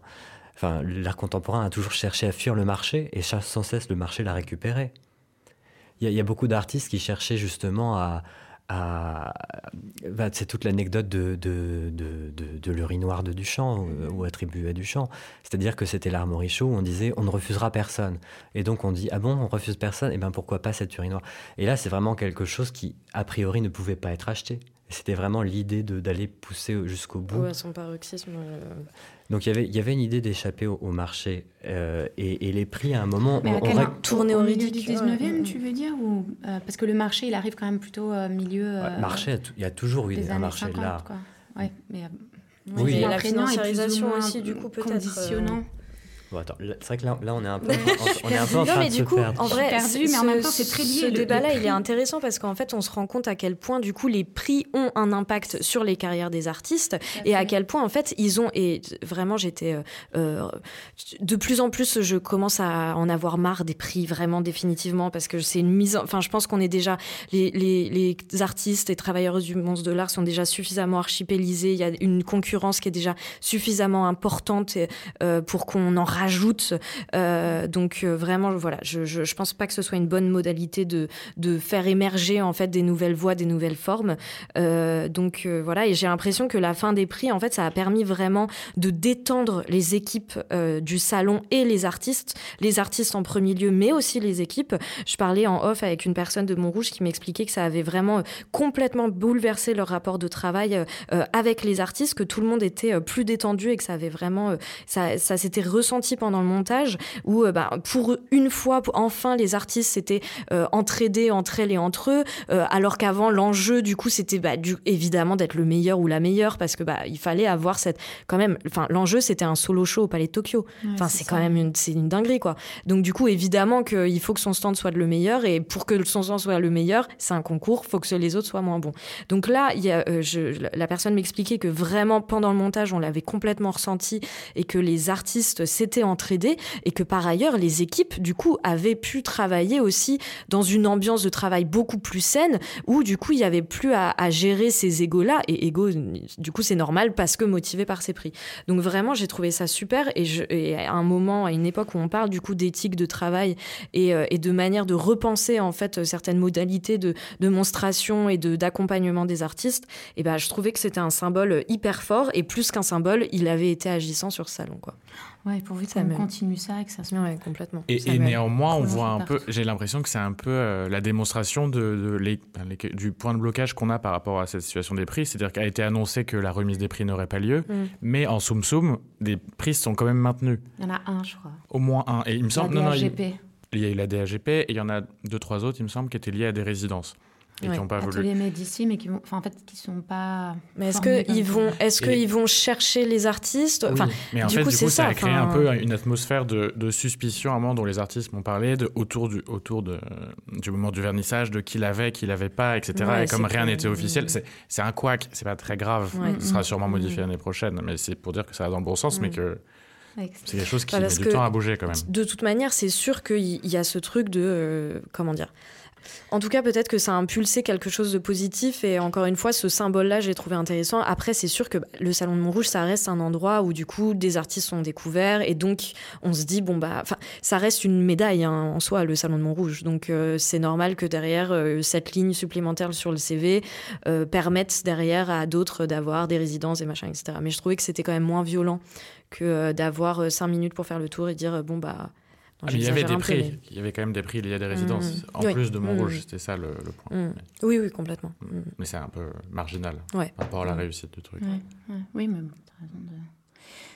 Speaker 4: Enfin, l'art contemporain a toujours cherché à fuir le marché, et sans cesse, le marché l'a récupéré. Il y, y, a beaucoup d'artistes qui cherchaient justement à bah, c'est toute l'anecdote de, de, de, de, l'urinoir de Duchamp euh, ou, attribué à Duchamp. C'est-à-dire que c'était l'art Morichaud où on disait on ne refusera personne. Et donc on dit ah bon, on refuse personne, et eh ben pourquoi pas cet urinoir Et là, c'est vraiment quelque chose qui, a priori, ne pouvait pas être acheté. C'était vraiment l'idée d'aller pousser jusqu'au bout.
Speaker 1: Ouais, son paroxysme. Euh,
Speaker 4: donc il y avait une idée d'échapper au, marché euh, et, les prix à un moment.
Speaker 2: Mais on, on tourner au, au milieu du 19e, tu veux dire ou, euh, Parce que le marché, il arrive quand même plutôt au milieu.
Speaker 4: marché, il y a toujours eu un marché de l'art.
Speaker 2: Ouais, mais,
Speaker 1: oui, la financiarisation aussi, du coup, peut-être.
Speaker 2: Conditionnant
Speaker 4: c'est vrai que là, on est un peu, on est un peu en train
Speaker 1: mais
Speaker 4: de
Speaker 1: du coup,
Speaker 4: perdre.
Speaker 1: En vrai, perdu, mais en même temps, c'est très lié. Ce débat-là, il est intéressant parce qu'en fait, on se rend compte à quel point, du coup, les prix ont un impact sur les carrières des artistes et à quel point, en fait, ils ont. Et vraiment, j'étais. Euh, euh, de plus en plus, je commence à en avoir marre des prix, vraiment définitivement, parce que c'est une mise. Enfin, je pense qu'on est déjà. Les, les, les artistes et travailleurs du monde de l'art sont déjà suffisamment archipélisés. Il y a une concurrence qui est déjà suffisamment importante euh, pour qu'on en rajoute. donc vraiment, voilà, je, je, pense pas que ce soit une bonne modalité de, de faire émerger en fait des nouvelles voies, des nouvelles formes. donc voilà, et j'ai l'impression que la fin des prix, en fait, ça a permis vraiment de détendre les équipes du salon et les artistes, les artistes en premier lieu, mais aussi les équipes. Je parlais en off avec une personne de Montrouge qui m'expliquait que ça avait vraiment complètement bouleversé leur rapport de travail avec les artistes, que tout le monde était plus détendu et que ça avait vraiment, ça, ça s'était ressenti pendant le montage, où bah, pour une fois, enfin, les artistes s'étaient entraidés entre elles et entre eux, alors qu'avant l'enjeu, du coup, c'était bah, évidemment d'être le meilleur ou la meilleure, parce que bah, il fallait avoir cette, quand même, enfin, l'enjeu c'était un solo show au Palais de Tokyo. enfin, c'est quand même une, c'est une dinguerie, quoi. Donc, du coup, évidemment qu'il faut que son stand soit le meilleur, et pour que son stand soit le meilleur, c'est un concours, faut que les autres soient moins bons. Donc là, il y a, je, la personne m'expliquait que vraiment pendant le montage, on l'avait complètement ressenti et que les artistes s'étaient entraidés et que par ailleurs, les équipes, du coup, avaient pu travailler aussi dans une ambiance de travail beaucoup plus saine où, du coup, il n'y avait plus à, gérer ces égos-là. Et égos, du coup, c'est normal parce que motivé par ces prix. Donc vraiment, j'ai trouvé ça super et, je, et, à un moment, à une époque où on parle du coup d'éthique de travail et, euh, et, de manière de repenser en fait certaines modalités de démonstration et de d'accompagnement des artistes, et ben je trouvais que c'était un symbole hyper fort et plus qu'un symbole, il avait été agissant sur ce salon quoi.
Speaker 2: Ouais, pourvu qu'on continue ça et que ça se
Speaker 1: ouais, complètement.
Speaker 3: Et, et néanmoins, on voit un peu, j'ai l'impression que c'est un peu euh, la démonstration de, de les, les, du point de blocage qu'on a par rapport à cette situation des prix. C'est-à-dire qu'a été annoncé que la remise des prix n'aurait pas lieu, mm. mais en soum soum, des prix sont quand même maintenus.
Speaker 2: Il y en a un, je crois.
Speaker 3: Au moins un. Et il me semble.
Speaker 2: La
Speaker 3: non,
Speaker 2: DAGP.
Speaker 3: Non, il, il y a eu la DAGP et il y en a deux, trois autres, il me semble, qui étaient liés à des résidences et
Speaker 2: ouais,
Speaker 3: qui n'ont pas voulu.
Speaker 2: Atelier Médici, mais qui vont, enfin, en fait, qui sont pas.
Speaker 1: Mais est-ce qu'ils vont, est-ce
Speaker 3: Et-
Speaker 1: qu'ils vont chercher les artistes? Enfin,
Speaker 3: Oui, mais en
Speaker 1: du
Speaker 3: fait,
Speaker 1: coup,
Speaker 3: du
Speaker 1: c'est
Speaker 3: coup, ça,
Speaker 1: ça,
Speaker 3: a créé un peu une atmosphère de, de suspicion à un moment dont les artistes m'ont parlé, de, autour, du, autour de, du moment du vernissage, de qui l'avait, qui l'avait pas, etc.
Speaker 1: Ouais,
Speaker 3: et comme rien n'était officiel, c'est c'est un couac, c'est pas très grave.
Speaker 1: Ouais.
Speaker 3: Ce sera sûrement
Speaker 2: Mm.
Speaker 3: modifié l'année prochaine, mais c'est pour dire que ça va dans le bon sens, mais
Speaker 1: Mm.
Speaker 3: que c'est quelque chose qui
Speaker 1: Bah,
Speaker 3: met
Speaker 1: parce
Speaker 3: du
Speaker 1: que-
Speaker 3: temps à bouger quand même.
Speaker 1: de toute manière, c'est sûr qu'il y y a ce truc de euh, comment dire. En tout cas, peut-être que ça a impulsé quelque chose de positif et encore une fois, ce symbole-là, j'ai trouvé intéressant. Après, c'est sûr que bah, le Salon de Montrouge, ça reste un endroit où du coup des artistes sont découverts et donc on se dit bon bah, ça reste une médaille hein, en soi, le Salon de Montrouge. Donc euh, c'est normal que derrière euh, cette ligne supplémentaire sur le CV euh, permette derrière à d'autres d'avoir des résidences et machin, etc. Mais je trouvais que c'était quand même moins violent que d'avoir cinq minutes pour faire le tour et dire bon bah.
Speaker 3: Ah, mais il y avait des prix,
Speaker 1: mais-
Speaker 3: il y avait quand même des prix liés à des résidences,
Speaker 1: Mm.
Speaker 3: en
Speaker 1: Oui.
Speaker 3: plus de Montrouge,
Speaker 1: Mm.
Speaker 3: c'était ça le, le point.
Speaker 1: Mm. Oui, oui, complètement.
Speaker 3: Mm.
Speaker 1: Mm.
Speaker 3: Mais c'est un peu marginal
Speaker 1: Ouais.
Speaker 3: par rapport à la réussite du truc.
Speaker 2: Ouais, ouais. Oui, mais bon, t'as raison de.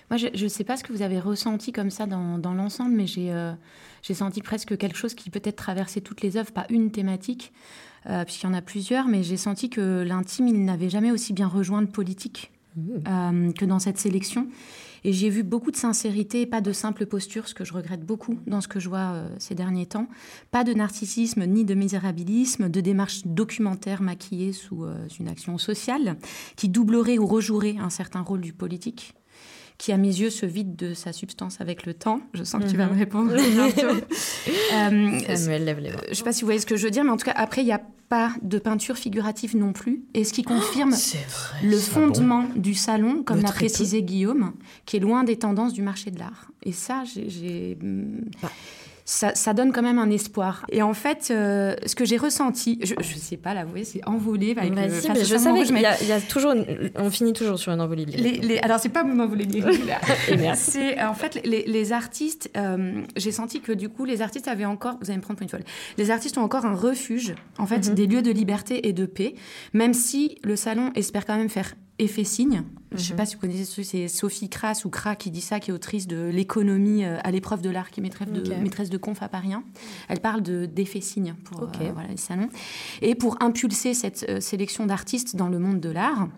Speaker 2: Moi, je ne sais pas ce que vous avez ressenti comme ça dans, dans l'ensemble, mais j'ai euh, j'ai senti presque quelque chose qui peut-être traversait toutes les œuvres, pas une thématique, euh, puisqu'il y en a plusieurs, mais j'ai senti que l'intime, il n'avait jamais aussi bien rejoint le politique euh, que dans cette sélection. Et j'ai vu beaucoup de sincérité, pas de simple posture, ce que je regrette beaucoup dans ce que je vois euh, ces derniers temps. Pas de narcissisme ni de misérabilisme, de démarche documentaire maquillée sous euh, une action sociale qui doublerait ou rejouerait un certain rôle du politique qui, à mes yeux, se vide de sa substance avec le temps. Je sens que tu vas me répondre bientôt. Euh,
Speaker 1: Samuel lève les bras.
Speaker 2: je ne sais pas si vous voyez ce que je veux dire, mais en tout cas, après, il n'y a pas de peinture figurative non plus. Et ce qui confirme
Speaker 1: C'est vrai.
Speaker 2: le
Speaker 3: Ah
Speaker 2: fondement du salon, comme l'a précisé Guillaume, qui est loin des tendances du marché de l'art. Et ça, j'ai-
Speaker 1: Bah.
Speaker 2: Ça, ça donne quand même un espoir. Et en fait, euh, ce que j'ai ressenti, je ne sais pas l'avouer, c'est envolé. avec le-
Speaker 1: Vas-y,
Speaker 2: face
Speaker 1: mais je savais qu'il y, y a toujours, une- on finit toujours sur une envolée de
Speaker 2: les, les- alors c'est pas mon envolée lyrique là. C'est en fait les, les artistes. euh, j'ai senti que du coup les artistes avaient encore. Vous allez me prendre pour une folle. Les artistes ont encore un refuge, en fait,
Speaker 1: Mhm.
Speaker 2: des lieux de liberté et de paix, même si le salon espère quand même faire effet signe. Je sais
Speaker 1: Mhm.
Speaker 2: pas si vous connaissez, ce- c'est Sophie Kras ou Kra qui dit ça, qui est autrice de l'économie euh, à l'épreuve de l'art, qui est maîtresse de, maîtresse de conf à Paris 1. Elle parle de d'effet signe pour euh, voilà, les salons. Et pour impulser cette euh, sélection d'artistes dans le monde de l'art,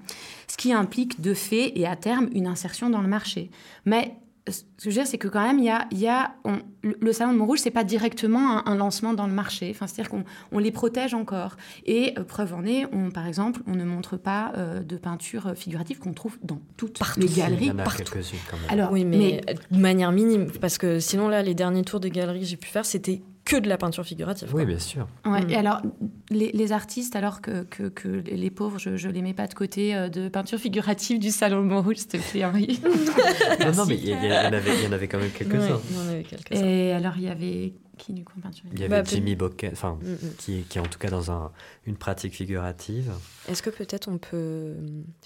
Speaker 2: ce qui implique de fait et à terme une insertion dans le marché. Mais ce que je veux dire, c'est que quand même, il y a, il y a on- le, salon de Montrouge, c'est pas directement un, un lancement dans le marché. Enfin, c'est-à-dire qu'on on les protège encore. Et euh, preuve en est, on, par exemple, on ne montre pas euh, de peinture figurative qu'on trouve dans toutes les
Speaker 4: Il
Speaker 2: galeries.
Speaker 4: y en a
Speaker 2: partout.
Speaker 4: quelques-unes quand même.
Speaker 2: Alors,
Speaker 1: Oui, mais, de manière minime, parce que sinon là, les derniers tours de galeries que j'ai pu faire, c'était que de la peinture figurative.
Speaker 4: Oui, bien sûr.
Speaker 2: Ouais,
Speaker 1: Mm.
Speaker 2: Et alors, les, les artistes, alors que, que, que les pauvres, je ne les mets pas de côté euh, de peinture figurative du Salon de Montrouge, s'il te plaît, Henri.
Speaker 4: non, non, mais il y, en avait, il y en avait quand même quelques-uns.
Speaker 1: Ouais, il y en avait quelques-uns.
Speaker 2: Et alors, il y avait qui du coup peinture
Speaker 4: Il y avait
Speaker 1: Bah, peut-
Speaker 4: Jimmy Bocquet, enfin,
Speaker 1: Mm, mm.
Speaker 4: qui, qui est en tout cas dans un, une pratique figurative.
Speaker 1: Est-ce que peut-être on peut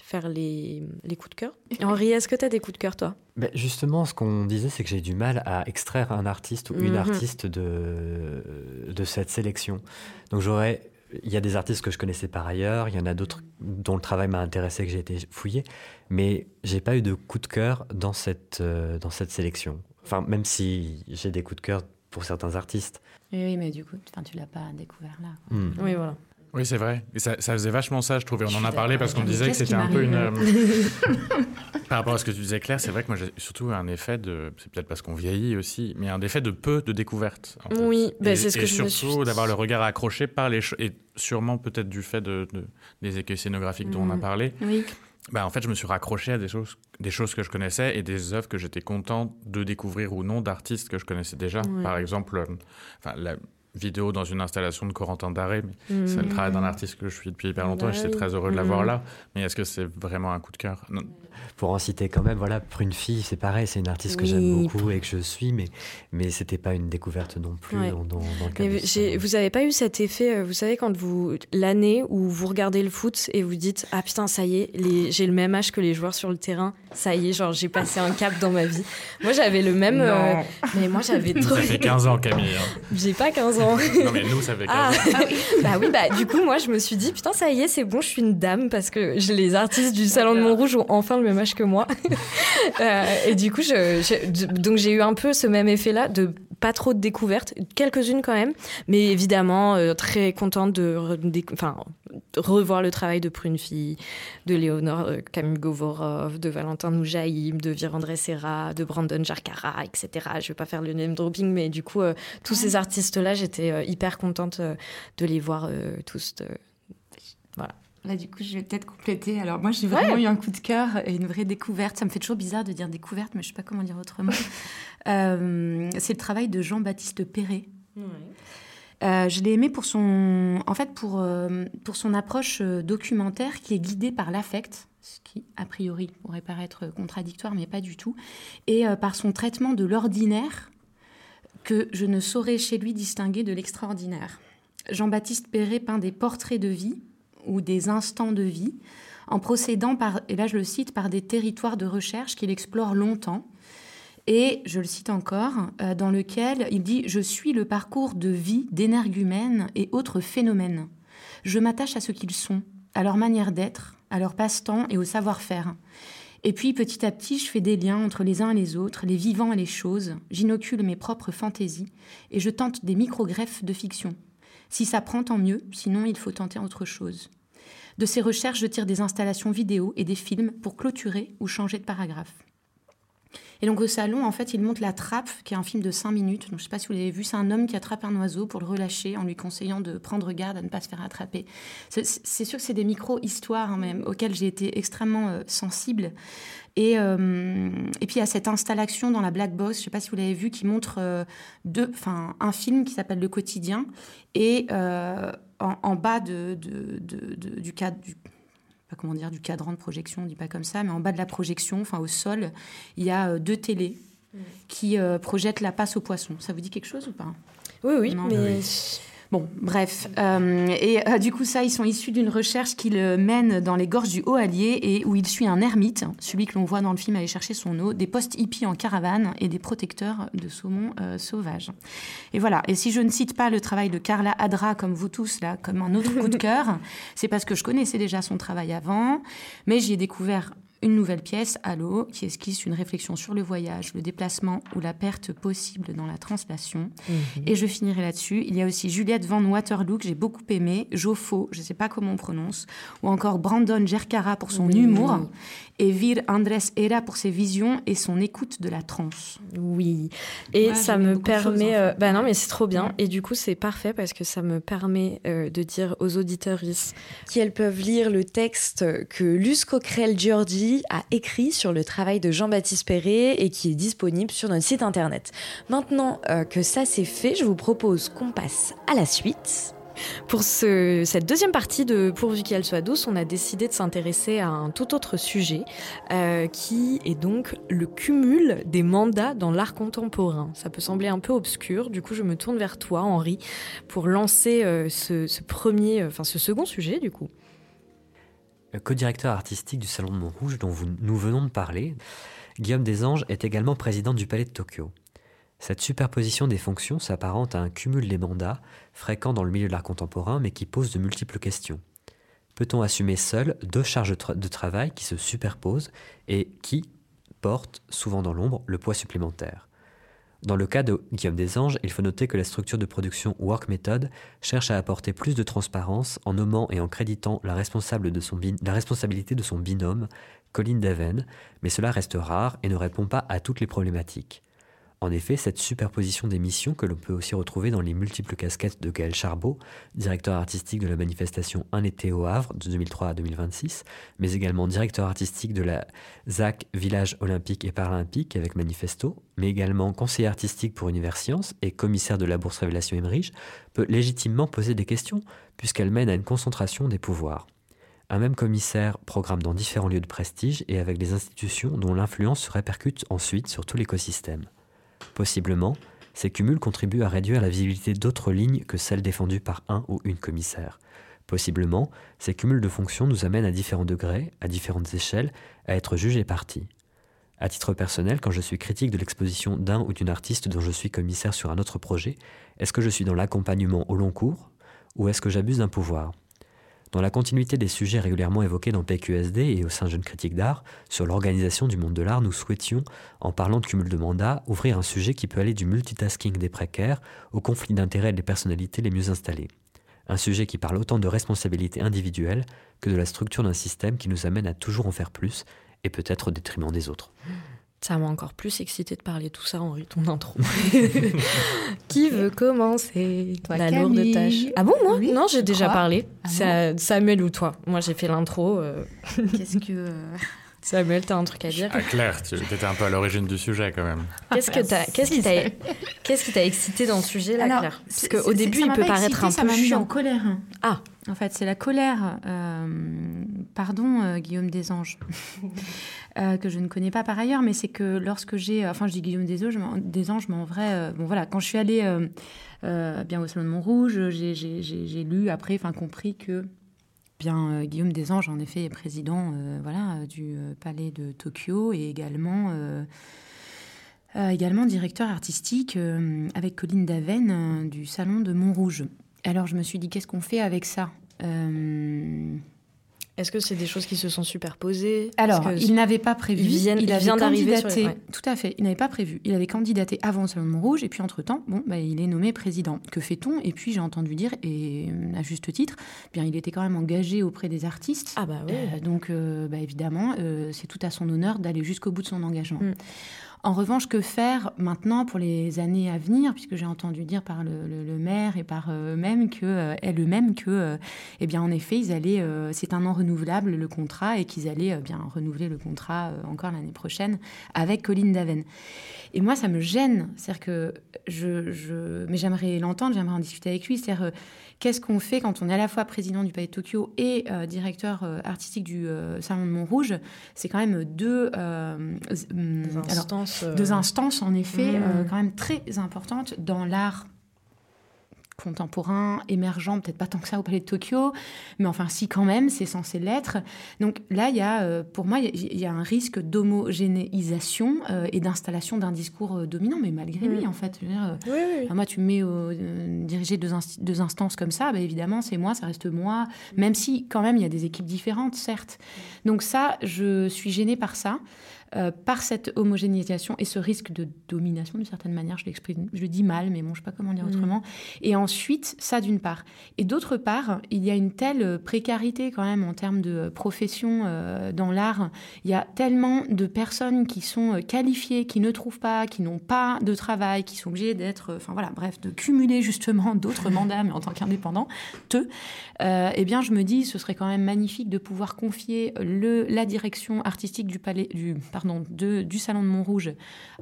Speaker 1: faire les, les coups de cœur? Henri, est-ce que tu as des coups de cœur, toi?
Speaker 4: Ben, justement, ce qu'on disait, c'est que j'ai du mal à extraire un artiste ou une
Speaker 1: Mhm.
Speaker 4: artiste de, de cette sélection. Donc j'aurais... Il y a des artistes que je connaissais par ailleurs, il y en a d'autres dont le travail m'a intéressé, que j'ai été fouillé, mais j'ai pas eu de coup de cœur dans cette, euh, dans cette sélection. Enfin, même si j'ai des coups de cœur pour certains artistes.
Speaker 2: Oui, oui, mais du coup, enfin, tu l'as pas découvert là.
Speaker 4: Hmm.
Speaker 1: Oui, voilà.
Speaker 3: Oui, c'est vrai. Et ça, ça faisait vachement ça, je trouvais. On
Speaker 2: Je
Speaker 3: en a parlé parce qu'on disait que c'était un peu une. euh, Par rapport à ce que tu disais, Claire, c'est vrai que moi j'ai surtout un effet de. C'est peut-être parce qu'on vieillit aussi, mais un effet de peu de en fait.
Speaker 1: Oui, bah,
Speaker 3: Et-
Speaker 1: c'est ce que
Speaker 3: et
Speaker 1: je me
Speaker 3: surtout
Speaker 1: suis
Speaker 3: d'avoir le regard accroché par les. cho- Et sûrement peut-être du fait de, de- des écueils scénographiques dont on a
Speaker 1: Mm.
Speaker 3: parlé.
Speaker 2: Oui.
Speaker 3: Bah, en fait, je me suis raccroché à des choses, des choses que je connaissais et des œuvres que j'étais content de découvrir ou non d'artistes que je connaissais déjà.
Speaker 1: Ouais.
Speaker 3: Par exemple, euh, enfin, la vidéo dans une installation de Corentin Daré, c'est le travail d'un artiste que je suis depuis hyper longtemps
Speaker 1: Bah
Speaker 3: et j'étais
Speaker 1: oui.
Speaker 3: très heureux de l'avoir là. Mais est-ce que c'est vraiment un coup de cœur? Non.
Speaker 4: Pour en citer quand même, voilà, pour une fille, c'est pareil, c'est une artiste que
Speaker 1: Oui.
Speaker 4: j'aime beaucoup et que je suis, mais, mais c'était pas une découverte non plus
Speaker 1: Ouais.
Speaker 4: dans, dans, dans le cadre
Speaker 1: Mais
Speaker 4: de ce
Speaker 1: j'ai-
Speaker 4: salon.
Speaker 1: vous n'avez pas eu cet effet, euh, vous savez, quand vous. L'année où vous regardez le foot et vous dites Ah putain, ça y est, les- j'ai le même âge que les joueurs sur le terrain, ça y est, genre j'ai passé un cap dans ma vie. Moi j'avais le même. euh, mais moi j'avais trop.
Speaker 3: Ça fait 15 ans, Camille. hein.
Speaker 1: J'ai pas 15 ans.
Speaker 3: Non, mais nous, ça fait 15
Speaker 1: Ah,
Speaker 3: ans.
Speaker 1: bah oui, bah du coup, moi, je me suis dit, putain, ça y est, c'est bon, je suis une dame parce que les artistes du Salon de Montrouge ont enfin le même âge que moi. Euh, et du coup, je, je- donc j'ai eu un peu ce même effet-là de pas trop de découvertes, quelques-unes quand même, mais évidemment, euh, très contente de, re- déc- enfin, de revoir le travail de Prune Fille, de Léonore euh, Camille-Govorov, de Valentin Noujaïm, de Virandre Serra, de Brandon Jarkara, etc. Je vais pas faire le name dropping, mais du coup, euh, tous ces artistes-là, j'étais hyper contente de les voir tous. euh,
Speaker 2: Là, du coup, je vais peut-être compléter. Alors, moi, j'ai vraiment eu un coup de cœur et une vraie découverte. Ça me fait toujours bizarre de dire découverte, mais je sais pas comment dire autrement. Euh, c'est le travail de Jean-Baptiste Perret. Euh, je l'ai aimé pour son, en fait, pour, euh, pour son approche documentaire qui est guidée par l'affect, ce qui, a priori, pourrait paraître contradictoire, mais pas du tout, et par son traitement de l'ordinaire que je ne saurais chez lui distinguer de l'extraordinaire. Jean-Baptiste Perret peint des portraits de vie ou des instants de vie en procédant par, et là je le cite, par des territoires de recherche qu'il explore longtemps. Et je le cite encore, euh, dans lequel il dit Je suis le parcours de vie d'énergumènes et autres phénomènes. Je m'attache à ce qu'ils sont, à leur manière d'être, à leur passe-temps et au savoir-faire. Et puis petit à petit, je fais des liens entre les uns et les autres, les vivants et les choses. J'inocule mes propres fantaisies et je tente des micro-greffes de fiction. Si ça prend, tant mieux, sinon il faut tenter autre chose. De ces recherches, je tire des installations vidéo et des films pour clôturer ou changer de paragraphe. Et donc au salon, en fait, il monte La Trappe, qui est un film de 5 minutes. Donc, je ne sais pas si vous l'avez vu, c'est un homme qui attrape un oiseau pour le relâcher en lui conseillant de prendre garde à ne pas se faire attraper. C'est sûr que c'est des micro-histoires hein, même, auxquelles j'ai été extrêmement euh, sensible. Et, euh, et puis il y a cette installation dans la Black Box, je ne sais pas si vous l'avez vu, qui montre euh, deux, un film qui s'appelle Le Quotidien. Et euh, en, bas de- du cadre, du, pas comment dire, du cadran de projection, on dit pas comme ça, mais en bas de la projection, enfin au sol, il y a euh, deux télés qui euh, projettent la passe aux poissons. Ça vous dit quelque chose ou pas?
Speaker 1: Oui, oui,
Speaker 2: Non.
Speaker 1: mais.
Speaker 2: Bon, bref. Euh, et euh, du coup, ça, ils sont issus d'une recherche qu'il mène dans les gorges du Haut-Allier et où il suit un ermite, celui que l'on voit dans le film aller chercher son eau, des postes hippies en caravane et des protecteurs de saumon euh, sauvage. Et voilà. Et si je ne cite pas le travail de Carla Adra, comme vous tous, là, comme un autre coup de cœur, c'est parce que je connaissais déjà son travail avant, mais j'y ai découvert une nouvelle pièce, Allo, qui esquisse une réflexion sur le voyage, le déplacement ou la perte possible dans la translation. Et je finirai là-dessus. Il y a aussi Juliette Van Waterloo, que j'ai beaucoup aimé, Joffo, je ne sais pas comment on prononce, ou encore Brandon Gercara pour son
Speaker 1: Oui.
Speaker 2: humour, et Vir Andrés Era pour ses visions et son écoute de la transe.
Speaker 1: Oui, et
Speaker 2: Ouais,
Speaker 1: ça me
Speaker 2: choses,
Speaker 1: permet.
Speaker 2: en
Speaker 1: euh,
Speaker 2: fait.
Speaker 1: bah non, mais c'est trop bien.
Speaker 2: Ouais.
Speaker 1: Et du coup, c'est parfait parce que ça me permet euh, de dire aux auditeurs qu'elles peuvent lire le texte que Luce Coquerel A écrit sur le travail de Jean-Baptiste Perret et qui est disponible sur notre site internet. Maintenant euh, que ça c'est fait, je vous propose qu'on passe à la suite. Pour cette deuxième partie de Pourvu qu'elle soit douce, on a décidé de s'intéresser à un tout autre sujet, euh, qui est donc le cumul des mandats dans l'art contemporain. Ça peut sembler un peu obscur, du coup je me tourne vers toi, Henri, pour lancer euh, ce, premier, euh, enfin ce second sujet du coup.
Speaker 4: Co-directeur artistique du Salon de Montrouge dont nous venons de parler, Guillaume Desanges est également président du Palais de Tokyo. Cette superposition des fonctions s'apparente à un cumul des mandats, fréquent dans le milieu de l'art contemporain, mais qui pose de multiples questions. Peut-on assumer seul deux charges de travail qui se superposent et qui portent, souvent dans l'ombre, le poids supplémentaire? Dans le cas de Guillaume Desanges, il faut noter que la structure de production Work Method cherche à apporter plus de transparence en nommant et en créditant la, la responsabilité de son binôme, Colin Daven, mais cela reste rare et ne répond pas à toutes les problématiques. En effet, cette superposition des missions, que l'on peut aussi retrouver dans les multiples casquettes de Gaël Charbot, directeur artistique de la manifestation Un été au Havre de 2003 à 2026, mais également directeur artistique de la ZAC Village olympique et paralympique avec Manifesto, mais également conseiller artistique pour Universcience et commissaire de la Bourse Révélation Emmerich, peut légitimement poser des questions, puisqu'elle mène à une concentration des pouvoirs. Un même commissaire programme dans différents lieux de prestige et avec des institutions dont l'influence se répercute ensuite sur tout l'écosystème. Possiblement, ces cumuls contribuent à réduire la visibilité d'autres lignes que celles défendues par un ou une commissaire. Possiblement, ces cumuls de fonctions nous amènent à différents degrés, à différentes échelles, à être jugés partis. À titre personnel, quand je suis critique de l'exposition d'un ou d'une artiste dont je suis commissaire sur un autre projet, est-ce que je suis dans l'accompagnement au long cours ou est-ce que j'abuse d'un pouvoir? Dans la continuité des sujets régulièrement évoqués dans PQSD et au sein Jeune Critique d'Art, sur l'organisation du monde de l'art, nous souhaitions, en parlant de cumul de mandats, ouvrir un sujet qui peut aller du multitasking des précaires au conflit d'intérêts des personnalités les mieux installées. Un sujet qui parle autant de responsabilité individuelle que de la structure d'un système qui nous amène à toujours en faire plus et peut-être au détriment des autres.
Speaker 1: Ça m'a encore plus excité de parler tout ça, Henri, ton intro. Qui veut commencer La lourde tâche. Ah bon, moi Non, j'ai déjà parlé. Ah Samuel ou toi Moi, j'ai fait l'intro. Euh.
Speaker 2: Qu'est-ce que. Euh,
Speaker 1: Samuel, t'as un truc à dire?
Speaker 3: Ah, Claire, tu étais un peu à l'origine du sujet quand même.
Speaker 1: Qu'est-ce que t'as, qu'est-ce qui t'a, qu'est-ce qui t'a excité dans ce sujet là, Claire? Parce qu'au début, il peut paraître un peu
Speaker 2: ça m'a
Speaker 1: mis
Speaker 2: en colère.
Speaker 1: Ah.
Speaker 2: En fait, c'est la colère. Euh, pardon, Guillaume Desanges. Euh, que je ne connais pas par ailleurs, mais c'est que lorsque j'ai, enfin je dis Guillaume des Anges, mais en vrai, euh, bon voilà, quand je suis allée euh, bien au Salon de Montrouge, j'ai lu après, enfin compris que bien Guillaume des Anges, en effet, est président voilà, du Palais de Tokyo et également, également directeur artistique avec Colline Daven du Salon de Montrouge. Alors je me suis dit, qu'est-ce qu'on fait avec ça?
Speaker 1: Est-ce que c'est des choses qui se sont superposées?
Speaker 2: Alors, il n'avait pas prévu.
Speaker 1: Il vient, il vient d'arriver.
Speaker 2: Tout à fait. Il n'avait pas prévu. Il avait candidaté avant le Salon Montrouge et puis entre-temps, bon, bah, il est nommé président. Que fait-on? Et puis j'ai entendu dire, et à juste titre, bien, il était quand même engagé auprès des artistes.
Speaker 1: Ah bah oui.
Speaker 2: Euh, donc, euh, bah, évidemment, euh, c'est tout à son honneur d'aller jusqu'au bout de son engagement. Mm. En revanche, que faire maintenant pour les années à venir, puisque j'ai entendu dire par le, maire et par eux-mêmes que euh, eux-mêmes que, euh, eh bien, en effet, ils allaient, euh, c'est un an renouvelable le contrat et qu'ils allaient bien renouveler le contrat encore l'année prochaine avec Colline Daven. Et moi, ça me gêne, c'est-à-dire que je, je mais j'aimerais l'entendre, j'aimerais en discuter avec lui, c'est-à-dire qu'est-ce qu'on fait quand on est à la fois président du Palais de Tokyo et euh, directeur euh, artistique du euh, Salon de Montrouge? C'est quand même deux,
Speaker 1: instances,
Speaker 2: deux instances, en effet, mmh. quand même très importantes dans l'art contemporain, émergent, peut-être pas tant que ça au Palais de Tokyo, mais enfin si quand même, c'est censé l'être. Donc là, il y a, euh, pour moi, il y, a un risque d'homogénéisation euh, et d'installation d'un discours euh, dominant, mais malgré lui, mm. en fait. moi, tu me mets diriger deux, deux, instances comme ça, bah, évidemment, c'est moi, ça reste moi, même si quand même, il y a des équipes différentes, certes. Donc ça, je suis gênée par ça. Euh, par cette homogénéisation et ce risque de domination d'une certaine manière. Je l'exprime, je le dis mal, mais bon, je sais pas comment dire mm. autrement. Et ensuite, ça d'une part. Et d'autre part, il y a une telle précarité quand même en termes de profession euh, dans l'art. Il y a tellement de personnes qui sont qualifiées, qui ne trouvent pas, qui n'ont pas de travail, qui sont obligées d'être, enfin voilà, bref, de cumuler justement d'autres mandats, mais en tant qu'indépendant, te. Euh, eh bien, je me dis, ce serait quand même magnifique de pouvoir confier le, la direction artistique du palais, du, pardon, de, du salon de Montrouge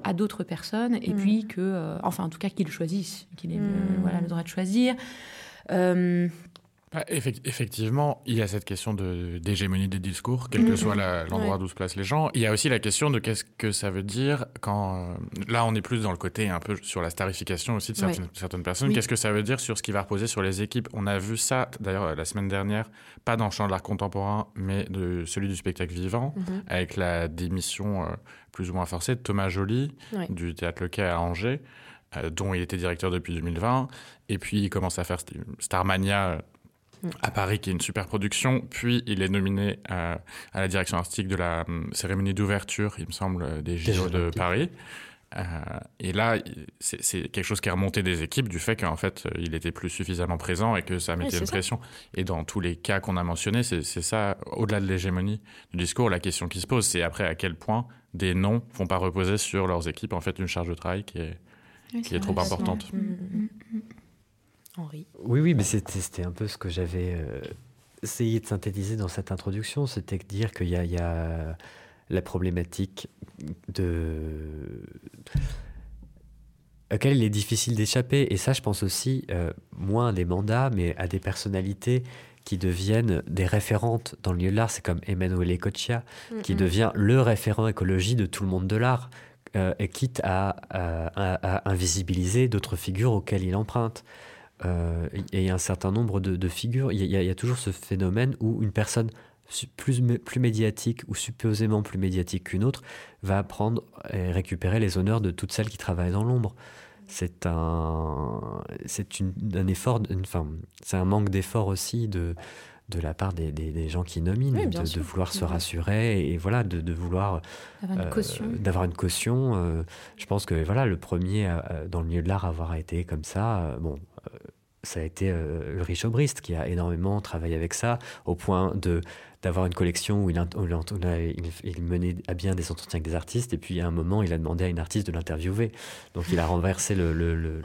Speaker 2: à d'autres personnes, et mm. puis que, euh, enfin, en tout cas, qu'ils choisissent, qu'il ait mm. voilà, le droit de choisir.
Speaker 3: Euh, effectivement, il y a cette question d'hégémonie des discours, quel que mm-hmm. soit l'endroit d'où se placent les gens. Il y a aussi la question de qu'est-ce que ça veut dire quand... Euh, là, on est plus dans le côté un peu sur la starification aussi de certaines, personnes. Qu'est-ce que ça veut dire sur ce qui va reposer sur les équipes? On a vu ça, d'ailleurs, la semaine dernière, pas dans le champ de l'art contemporain, mais de celui du spectacle vivant, mm-hmm. avec la démission euh, plus ou moins forcée de Thomas Joly, du Théâtre Le Quai à Angers, euh, dont il était directeur depuis 2020. Et puis, il commence à faire Starmania à Paris, qui est une super production. Puis il est nominé à, la direction artistique de la hum, cérémonie d'ouverture, il me semble, des JO de Paris. Euh, et là, c'est quelque chose qui est remonté des équipes du fait qu'en fait, il était plus suffisamment présent et que ça mettait une pression. Et dans tous les cas qu'on a mentionnés, c'est ça, au-delà de l'hégémonie du discours, la question qui se pose, c'est après à quel point des noms font pas reposer sur leurs équipes en fait une charge de travail qui est, qui est, trop importante. Mm, mm,
Speaker 4: mm, Henri. Oui, oui, mais c'était un peu ce que j'avais euh, essayé de synthétiser dans cette introduction, c'était de dire qu'il y, y, a la problématique de à laquelle il est difficile d'échapper. Et ça, je pense aussi, euh, moins à des mandats, mais à des personnalités qui deviennent des référentes dans le milieu de l'art. C'est comme Emmanuel Ecochia, qui devient le référent écologie de tout le monde de l'art, euh, et quitte à, à invisibiliser d'autres figures auxquelles il emprunte. Euh, il y a un certain nombre de, figures. Il y, a, toujours ce phénomène où une personne plus, plus médiatique ou supposément plus médiatique qu'une autre va prendre et récupérer les honneurs de toutes celles qui travaillent dans l'ombre. C'est un, c'est un effort, enfin, c'est un manque d'effort aussi de, de la part des, des, gens qui nominent, de, vouloir se rassurer et, voilà, de, de vouloir
Speaker 2: d'avoir une caution.
Speaker 4: Euh, une caution. Euh, je pense que voilà, le premier dans le milieu de l'art à avoir été comme ça, bon, ça a été euh, Ulrich Obrist qui a énormément travaillé avec ça, au point de d'avoir une collection où il, il, menait à bien des entretiens avec des artistes, et puis à un moment, il a demandé à une artiste de l'interviewer. Donc il a renversé le, le, le,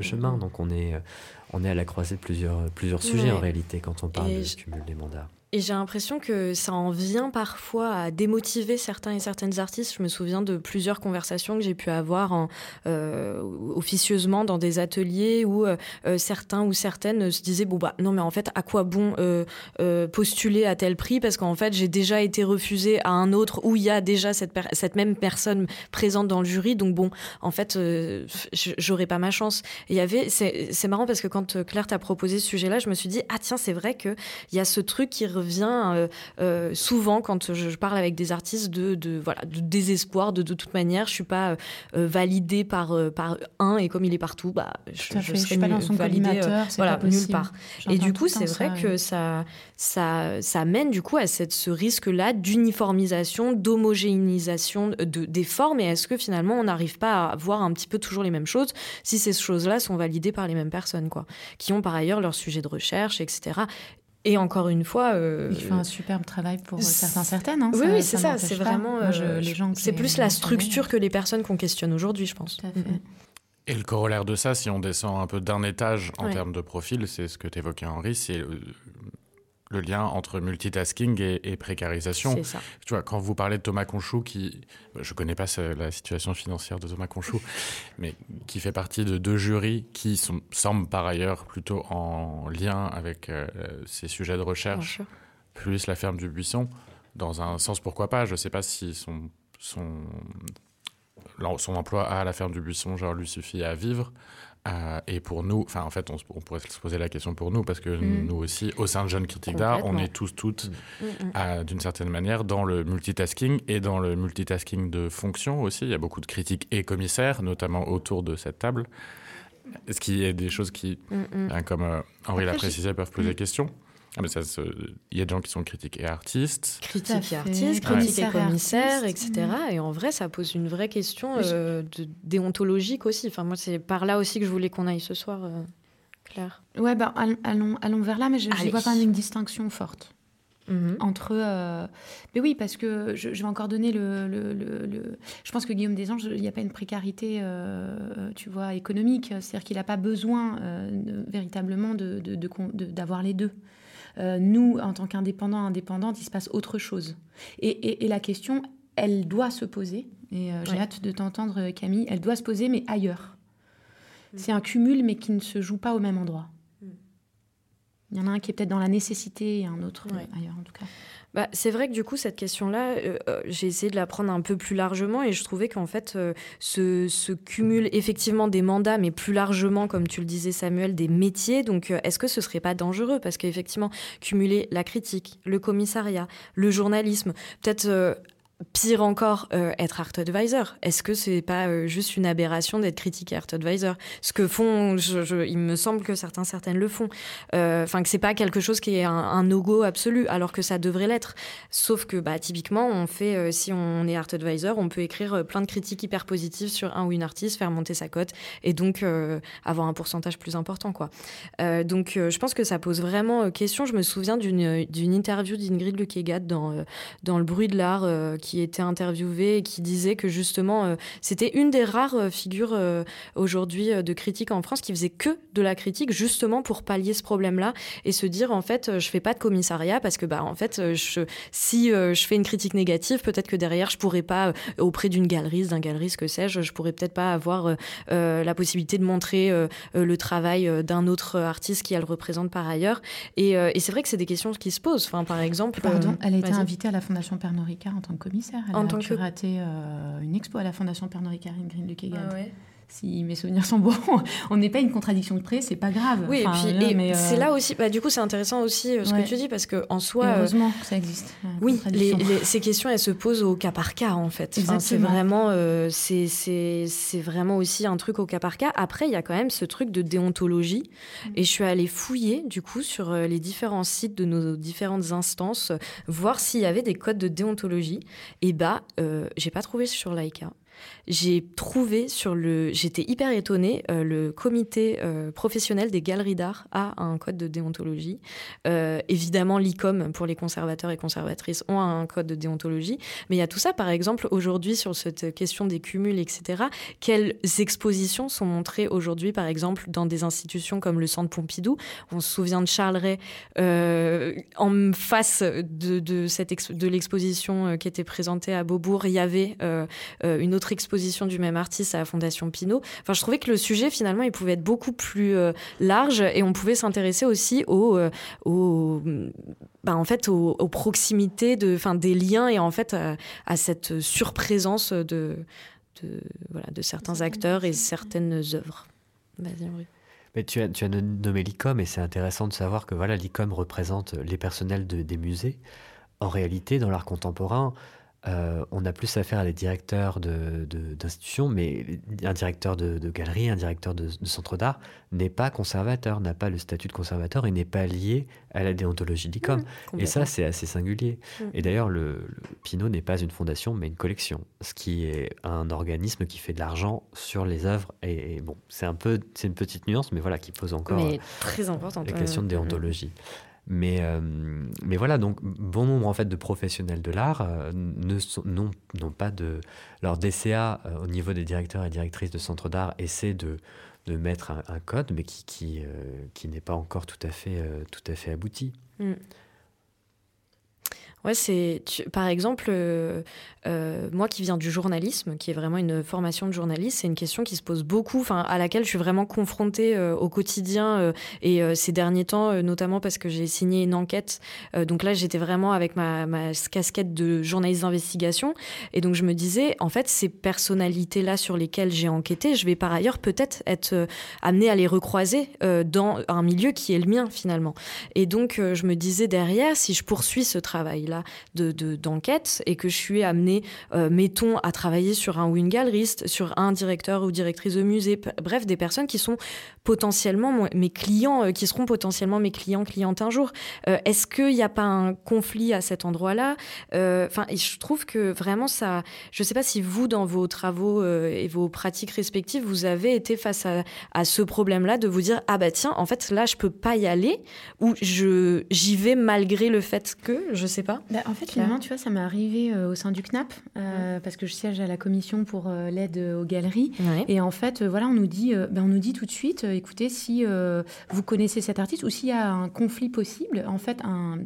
Speaker 4: chemin. Donc on est, on est à la croisée de plusieurs, plusieurs sujets en réalité quand on parle de cumul des mandats.
Speaker 1: Et j'ai l'impression que ça en vient parfois à démotiver certains et certaines artistes. Je me souviens de plusieurs conversations que j'ai pu avoir euh, officieusement dans des ateliers où euh, euh, certains ou certaines se disaient bon bah non mais en fait à quoi bon postuler à tel prix? Parce qu'en fait j'ai déjà été refusé à un autre où il y a déjà cette, même personne présente dans le jury donc bon en fait j'aurais pas ma chance. Il y avait c'est marrant parce que quand Claire t'a proposé ce sujet-là je me suis dit ah tiens c'est vrai que il y a ce truc qui vient euh, euh, souvent quand je, parle avec des artistes de, de voilà de désespoir de, de toute manière je suis pas euh, validée par par un et comme il est partout bah
Speaker 2: je, je, serai pas dans son validée voilà nulle part.
Speaker 1: Et du coup c'est vrai que ça ça ça mène du coup à cette ce risque là d'uniformisation d'homogénéisation de, des formes. Et est-ce que finalement on n'arrive pas à voir un petit peu toujours les mêmes choses si ces choses là sont validées par les mêmes personnes quoi? Qui ont par ailleurs leur sujet de recherche etc et encore une fois,
Speaker 2: euh, il fait un superbe travail pour certains certaines. Hein,
Speaker 1: oui, oui c'est ça. C'est vraiment euh, les gens. C'est plus la structure que les personnes qu'on questionne aujourd'hui, je pense. Mm-hmm.
Speaker 3: Et le corollaire de ça, si on descend un peu d'un étage en termes de profil, c'est ce que tu évoquais Henri, c'est le lien entre multitasking et, précarisation.
Speaker 1: Ça.
Speaker 3: Tu vois, quand vous parlez de Thomas Conchou, qui, je connais pas la situation financière de Thomas Conchou, mais qui fait partie de deux jurys qui sont, semblent par ailleurs plutôt en lien avec euh, ces sujets de recherche, plus la ferme du buisson, dans un sens pourquoi pas. Je sais pas si son, son, son emploi à la ferme du buisson genre, lui suffit à vivre. Euh, et pour nous, enfin en fait, on, pourrait se poser la question pour nous parce que mm. nous aussi, au sein de Jeunes Critiques d'Art, on est tous toutes, mm. Mm, d'une certaine manière, dans le multitasking et dans le multitasking de fonction aussi. Il y a beaucoup de critiques et commissaires, notamment autour de cette table. Ce qui est des choses qui, hein, comme euh, Henri l'a précisé, peuvent poser question. Ah, mais ça, il y a des gens qui sont critiques et artistes.
Speaker 1: Critiques et artistes, critiques et commissaires, etc. Et en vrai, ça pose une vraie question euh, de déontologique aussi. Enfin, moi, c'est par là aussi que je voulais qu'on aille ce soir, euh, Claire.
Speaker 2: Ouais, bah, allons, allons vers là, mais je, je vois quand même une distinction forte. Mhm. Entre. Euh, mais oui, parce que je, vais encore donner le, le, Je pense que Guillaume Desanges, il n'y a pas une précarité, euh, tu vois, économique. C'est-à-dire qu'il n'a pas besoin euh, véritablement d'avoir de, les deux. Nous, en tant qu'indépendants, indépendantes, il se passe autre chose. Et, la question, elle doit se poser. Et j'ai hâte de t'entendre, Camille. Elle doit se poser, mais ailleurs. Mm. C'est un cumul, mais qui ne se joue pas au même endroit. Il y en a un qui est peut-être dans la nécessité et un autre ailleurs en tout cas.
Speaker 1: Bah, c'est vrai que du coup, cette question-là, euh, euh, j'ai essayé de la prendre un peu plus largement et je trouvais qu'en fait, euh, cumul effectivement des mandats, mais plus largement, comme tu le disais Samuel, des métiers. Donc, est-ce que ce serait pas dangereux? Parce qu'effectivement, cumuler la critique, le commissariat, le journalisme, peut-être Pire encore, euh, être art advisor. Est-ce que c'est pas euh, juste une aberration d'être critique art advisor? Ce que font, il me semble que certains, certaines le font. Euh, enfin, que c'est pas quelque chose qui est un, un no-go absolu, alors que ça devrait l'être. Sauf que, bah, typiquement, on fait, si on est art advisor, on peut écrire plein de critiques hyper positives sur un ou une artiste, faire monter sa cote, et donc avoir un pourcentage plus important, quoi. donc, je pense que ça pose vraiment question. Je me souviens d'une interview d'Ingrid Lukegat dans dans le bruit de l'art qui était interviewé et qui disait que justement, euh, c'était une des rares euh, figures euh, aujourd'hui de critique en France qui faisait que de la critique justement pour pallier ce problème-là et se dire en fait, je fais pas de commissariat parce que bah en fait, je, si je fais une critique négative, peut-être que derrière, je pourrais pas auprès d'une galeriste, d'un galeriste, que sais-je, je pourrais peut-être pas avoir la possibilité de montrer le travail d'un autre artiste qui elle représente par ailleurs. Et, et c'est vrai que c'est des questions qui se posent. Enfin, par exemple,
Speaker 2: pardon, elle a été invitée à la Fondation Pernod Ricard en tant que elle en a curaté euh, une expo à la Fondation Pernod Ricard Green Luc ah Si mes souvenirs sont bons, on n'est pas une contradiction de près, c'est pas grave.
Speaker 1: Oui, et puis c'est euh, là aussi, bah, du coup, c'est intéressant aussi euh, ce que tu dis parce que en soi,
Speaker 2: heureusement que ça existe.
Speaker 1: Oui, ces questions, elles se posent au cas par cas en fait. c'est vraiment, c'est vraiment aussi un truc au cas par cas. Après, il y a quand même ce truc de déontologie, mm. et je suis allée fouiller du coup sur les différents sites de nos différentes instances, voir s'il y avait des codes de déontologie. Et bah, euh, j'ai pas trouvé sur Laika j'ai trouvé sur le. J'étais hyper étonnée, euh, le comité euh, professionnel des galeries d'art a un code de déontologie. Euh, évidemment, l'ICOM pour les conservateurs et conservatrices ont un code de déontologie. Mais il y a tout ça, par exemple, aujourd'hui, sur cette question des cumuls, etc. Quelles expositions sont montrées aujourd'hui, par exemple, dans des institutions comme le Centre Pompidou? On se souvient de Charles Ray en face de, de, cette de l'exposition qui était présentée à Beaubourg. Il y avait une autre exposition du même artiste à la Fondation Pinault. Enfin, je trouvais que le sujet, finalement, il pouvait être beaucoup plus euh, large et on pouvait s'intéresser aussi aux, euh, bah, en fait, aux, proximités, de, enfin, des liens et en fait à, cette surprésence de, de, voilà, de certains acteurs et certaines œuvres. Vas-y,
Speaker 4: Mais tu as, tu as nommé l'ICOM et c'est intéressant de savoir que voilà, l'ICOM représente les personnels de, des musées. En réalité, dans l'art contemporain, euh, on a plus affaire à des directeurs d'institutions, de, mais un directeur de, galerie, un directeur de, centre d'art n'est pas conservateur, n'a pas le statut de conservateur et n'est pas lié à la déontologie d'ICOM. Mmh, et ça, c'est assez singulier. Mmh. Et d'ailleurs, le, Pinot n'est pas une fondation, mais une collection, ce qui est un organisme qui fait de l'argent sur les œuvres. Et, bon, c'est un peu, c'est une petite nuance, mais voilà, qui pose encore
Speaker 1: très
Speaker 4: la question de déontologie. Mais, euh, mais voilà, donc bon nombre en fait de professionnels de l'art euh, n'ont pas de leur DCA euh, au niveau des directeurs et directrices de centres d'art essaie de, de mettre un, code, mais qui, qui, qui n'est pas encore tout à fait, tout à fait abouti. Mm.
Speaker 1: Ouais, c'est par exemple euh, euh, moi qui viens du journalisme, qui est vraiment une formation de journaliste, c'est une question qui se pose beaucoup, enfin à laquelle je suis vraiment confrontée euh, au quotidien et ces derniers temps, notamment parce que j'ai signé une enquête. donc là, j'étais vraiment avec ma, casquette de journaliste d'investigation et donc je me disais, en fait, ces personnalités-là sur lesquelles j'ai enquêté, je vais par ailleurs peut-être être amenée à les recroiser dans un milieu qui est le mien finalement. Et donc je me disais derrière, si je poursuis ce travail-là là de d'enquête et que je suis amenée, euh, mettons, à travailler sur un ou une galeriste, sur un directeur ou directrice de musée, bref, des personnes qui sont potentiellement mes clients, euh, qui seront potentiellement mes clients, clientes un jour. Euh, est-ce qu'il n'y a pas un conflit à cet endroit-là? Enfin, je trouve que vraiment ça. Je ne sais pas si vous, dans vos travaux et vos pratiques respectives, vous avez été face à, ce problème-là de vous dire ah bah tiens, en fait là je peux pas y aller ou j'y vais malgré le fait que je sais pas?
Speaker 2: Bah, en fait, finalement, tu vois, ça m'est arrivé euh, au sein du CNAP euh, parce que je siège à la commission pour euh, l'aide aux galeries. Et en fait, voilà, on nous dit, ben, on nous dit tout de suite, écoutez, si vous connaissez cet artiste ou s'il y a un conflit possible, en fait, un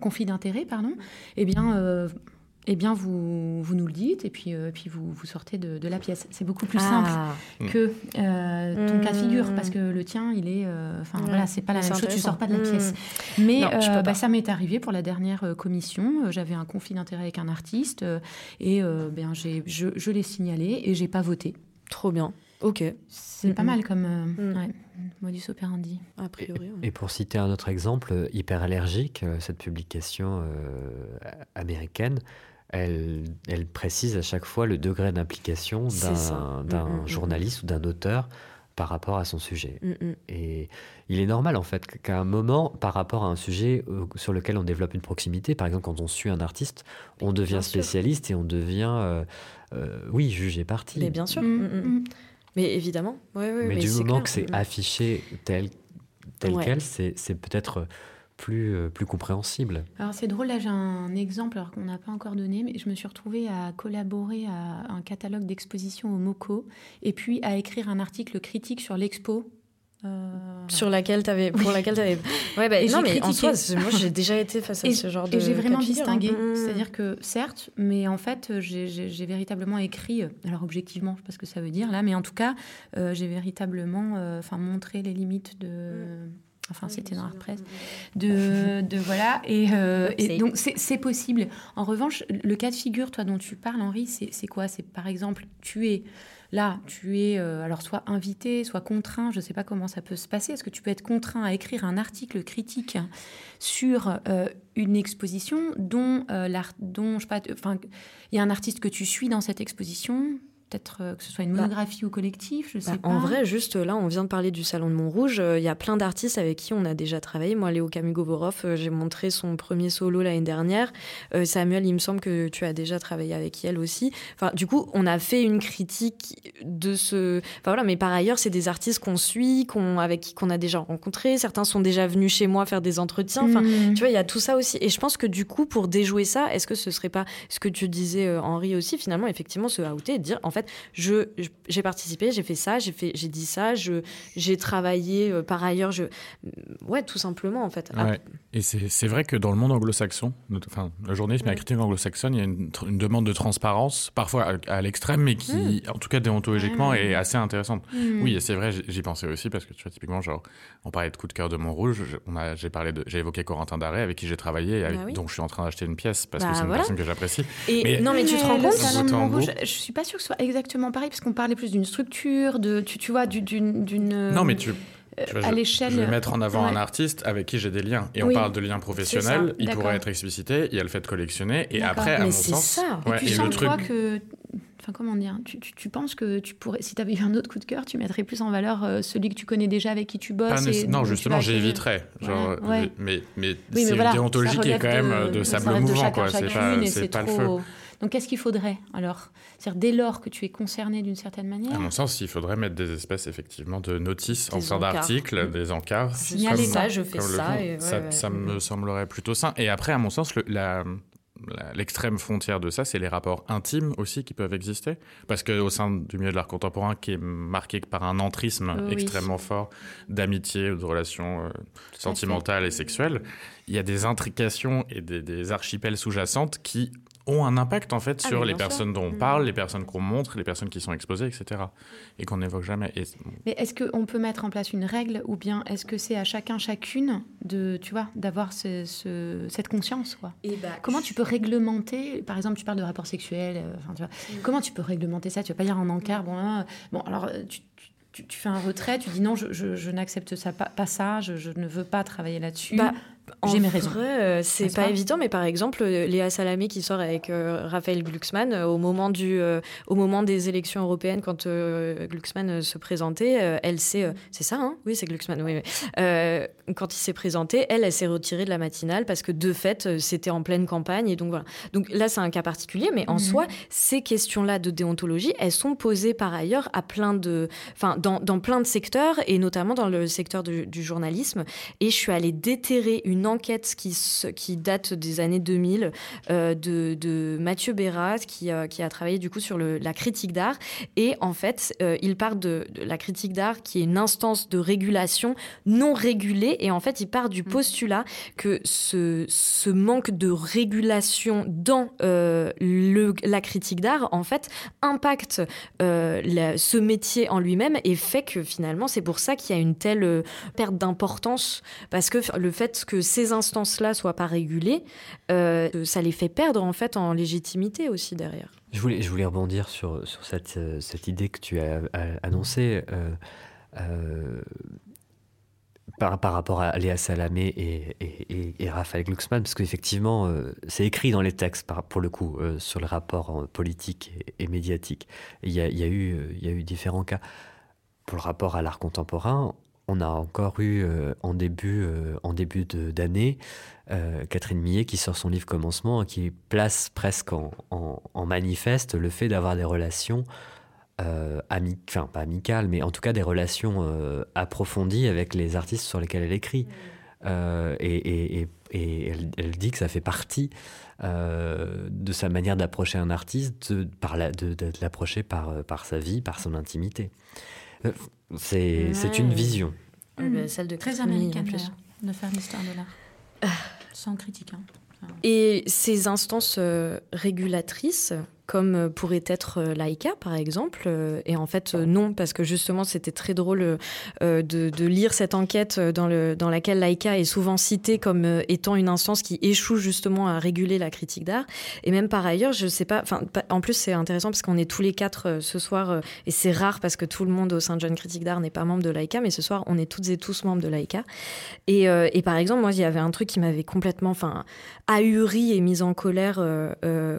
Speaker 2: conflit d'intérêt, pardon, eh bien eh bien, vous, vous nous le dites et puis, euh, puis vous, vous sortez de, la pièce. C'est beaucoup plus simple ah. que euh, ton cas de figure, parce que le tien, il est. Euh, enfin, voilà, c'est pas la même chose, tu sors pas de la pièce. Mais bah, ça m'est arrivé pour la dernière commission. J'avais un conflit d'intérêt avec un artiste et bien, je, je l'ai signalé et j'ai pas voté.
Speaker 1: Trop bien. Ok.
Speaker 2: C'est pas mal comme mm. modus operandi.
Speaker 4: A priori. Et, pour citer un autre exemple, hyper allergique, cette publication américaine, elle, elle, précise à chaque fois le degré d'implication d'un mm, mm, mm, journaliste ou d'un auteur par rapport à son sujet. Et il est normal en fait qu'à un moment, par rapport à un sujet euh, sur lequel on développe une proximité, par exemple quand on suit un artiste, on devient spécialiste et on devient, euh, euh, oui, jugé parti.
Speaker 1: Mais bien sûr. Mais évidemment.
Speaker 4: mais, du moment que c'est affiché tel, tel quel, c'est peut-être plus, euh, plus compréhensible.
Speaker 2: Alors c'est drôle, là j'ai un exemple alors qu'on n'a pas encore donné, mais je me suis retrouvée à collaborer à un catalogue d'exposition au MOCO et puis à écrire un article critique sur l'expo
Speaker 1: euh, sur laquelle avais, pour laquelle tu avais. Ouais, bah, non, mais en soi, moi j'ai déjà été face à ce genre de.
Speaker 2: Et j'ai vraiment distingué. Hein. C'est-à-dire que, certes, mais en fait, j'ai véritablement écrit, alors objectivement, je sais pas ce que ça veut dire là, mais en tout cas, euh, j'ai véritablement enfin montré les limites de. Mm enfin c'était dans la presse, de, de voilà, et, euh, et donc c'est possible. En revanche, le cas de figure, toi dont tu parles, Henri, c'est quoi? C'est par exemple, tu es là, tu es euh, alors soit invité, soit contraint, je ne sais pas comment ça peut se passer. Est-ce que tu peux être contraint à écrire un article critique sur euh, une exposition dont, dont je sais pas, enfin, il y a un artiste que tu suis dans cette exposition, peut-être euh, que ce soit une bah, monographie ou collectif, je sais bah, pas.
Speaker 1: En vrai, juste là, on vient de parler du Salon de Montrouge. Euh, il y a plein d'artistes avec qui on a déjà travaillé. Moi, Léo Kamugovorov, euh, j'ai montré son premier solo l'année dernière. Samuel, il me semble que tu as déjà travaillé avec elle aussi. Enfin, du coup, on a fait une critique de ce. Enfin voilà, mais par ailleurs, c'est des artistes qu'on suit, qu'on avec qu'on a déjà rencontrés. Certains sont déjà venus chez moi faire des entretiens. Enfin, mmh. tu vois, il y a tout ça aussi. Et je pense que du coup, pour déjouer ça, est-ce que ce serait pas ce que tu disais, Henri aussi, finalement, effectivement, se outer et dire, en fait je j'ai participé, j'ai fait ça, j'ai fait, j'ai dit ça, je j'ai travaillé euh, par ailleurs, je ouais, tout simplement en fait.
Speaker 3: Et c'est vrai que dans le monde anglo-saxon, enfin, le journalisme et la critique anglo-saxonne, il y a une, demande de transparence, parfois à, l'extrême, mais qui, hmm. en tout cas déontologiquement, est assez intéressante. Hmm. Oui, c'est vrai, j'y pensais aussi parce que tu vois, typiquement, genre, on parlait de coup de cœur de Montrouge, j'ai parlé de, j'ai évoqué Corentin Daré avec qui j'ai travaillé, et avec, bah dont je suis en train d'acheter une pièce parce que bah c'est une personne que j'apprécie.
Speaker 1: Et non, mais tu te rends compte,
Speaker 2: je, je suis pas sûre que ce soit exactement pareil, parce qu'on parlait plus d'une structure, de, tu, tu vois, d'une...
Speaker 3: Non, mais tu... Euh, à l'échelle. Je vais mettre en avant un artiste avec qui j'ai des liens. Et on parle de liens professionnels. Il pourrait être explicité. Il y a le fait de collectionner. Et après, à mon sens.
Speaker 2: Ça. Ouais, et, le truc. que. Enfin, comment dire tu, tu, penses que tu pourrais, si tu avais eu un autre coup de cœur, tu mettrais plus en valeur euh, celui que tu connais déjà, avec qui tu bosses
Speaker 3: Non, justement, j'éviterais. Genre, mais, mais, c'est voilà, déontologie qui est quand même de, sable mouvant, quoi. C'est pas, pas le feu.
Speaker 2: Donc qu'est-ce qu'il faudrait alors? C'est-à-dire dès lors que tu es concerné d'une certaine manière
Speaker 3: À mon sens, il faudrait mettre des espèces effectivement de notices en sorte d'articles, des encarts.
Speaker 1: Signaler ça, je fais ça.
Speaker 3: ça, me semblerait plutôt sain. Et après, à mon sens, la, l'extrême frontière de ça, c'est les rapports intimes aussi qui peuvent exister. Parce qu'au sein du milieu de l'art contemporain, qui est marqué par un entrisme extrêmement fort d'amitié, de relations euh, sentimentales et sexuelles, il y a des intrications et des, des archipels sous-jacentes qui ont un impact en fait ah, sur les personnes dont on mm. parle, les personnes qu'on montre, les personnes qui sont exposées, etc. Et qu'on n'évoque jamais.
Speaker 2: Mais est-ce qu'on peut mettre en place une règle ou bien est-ce que c'est à chacun, chacune de, tu vois, d'avoir ce, cette conscience quoi? Et bah, Comment tu peux réglementer, par exemple, tu parles de rapports sexuels, euh, tu vois, mm. comment tu peux réglementer ça? Tu vas pas dire en encart, bon, hein, bon alors euh, tu, tu, fais un retrait, tu dis non, je, je, n'accepte ça, pas, pas ça, je, je, ne veux pas travailler là-dessus.
Speaker 1: Bah,
Speaker 2: J'ai mes raisons.
Speaker 1: Vrai, c'est pas, évident, mais par exemple, Léa Salamé qui sort avec Raphaël Glucksmann au moment du, au moment des élections européennes, quand Glucksmann se présentait, elle s'est, c'est ça, hein? Oui, c'est Glucksmann. Oui, quand il s'est présenté, elle, elle s'est retirée de la matinale parce que de fait, c'était en pleine campagne et donc voilà. Donc là, c'est un cas particulier, mais en mhm. soi, ces questions-là de déontologie, elles sont posées par ailleurs à plein de, enfin, dans, dans plein de secteurs et notamment dans le secteur du, journalisme. Et je suis allée déterrer une enquête qui, qui date des années 2000 euh, de, de, Mathieu Bérat, qui, euh, qui, a travaillé du coup sur le, la critique d'art. Et en fait, euh, il part de, la critique d'art qui est une instance de régulation non régulée. Et en fait, il part du mm. postulat que ce, ce manque de régulation dans le, la critique d'art, en fait, impacte ce métier en lui-même et fait que finalement, c'est pour ça qu'il y a une telle perte d'importance, parce que le fait que ces instances-là soient pas régulées, euh, ça les fait perdre en fait en légitimité aussi derrière.
Speaker 4: Je voulais, je voulais rebondir sur, sur cette, euh, cette idée que tu as annoncée. par, par, rapport à Léa Salamé et, et, Raphaël Glucksmann, parce qu'effectivement, c'est écrit dans les textes, par, pour le coup, sur le rapport politique et, médiatique. Il y, a, y a eu, il y a eu différents cas pour le rapport à l'art contemporain, on a encore eu euh, en début, euh, en début d'année euh, Catherine Millet qui sort son livre Commencement qui place presque en, manifeste le fait d'avoir des relations amicales, enfin pas amicales, mais en tout cas des relations approfondies avec les artistes sur lesquels elle écrit. et, elle, dit que ça fait partie de sa manière d'approcher un artiste, de, de, l'approcher par, par sa vie, par son intimité. C'est une vision.
Speaker 1: Mmh. celle de
Speaker 2: Très américaine, de faire l'histoire de l'art. Ah. Sans critique. Hein.
Speaker 1: Et ces instances euh, régulatrices, comme euh, pourrait être euh, Laïka, par exemple. Euh, et en fait, non, parce que justement, c'était très drôle de, lire cette enquête dans, le, dans laquelle Laïka est souvent citée comme étant une instance qui échoue justement à réguler la critique d'art. Et même par ailleurs, je sais pas, enfin, en plus, c'est intéressant parce qu'on est tous les quatre ce soir, et c'est rare parce que tout le monde au sein de Jeune Critique d'art n'est pas membre de Laïka, mais ce soir, on est toutes et tous membres de Laïka. Et, et par exemple, moi, il y avait un truc qui m'avait complètement, enfin, ahuri et mis en colère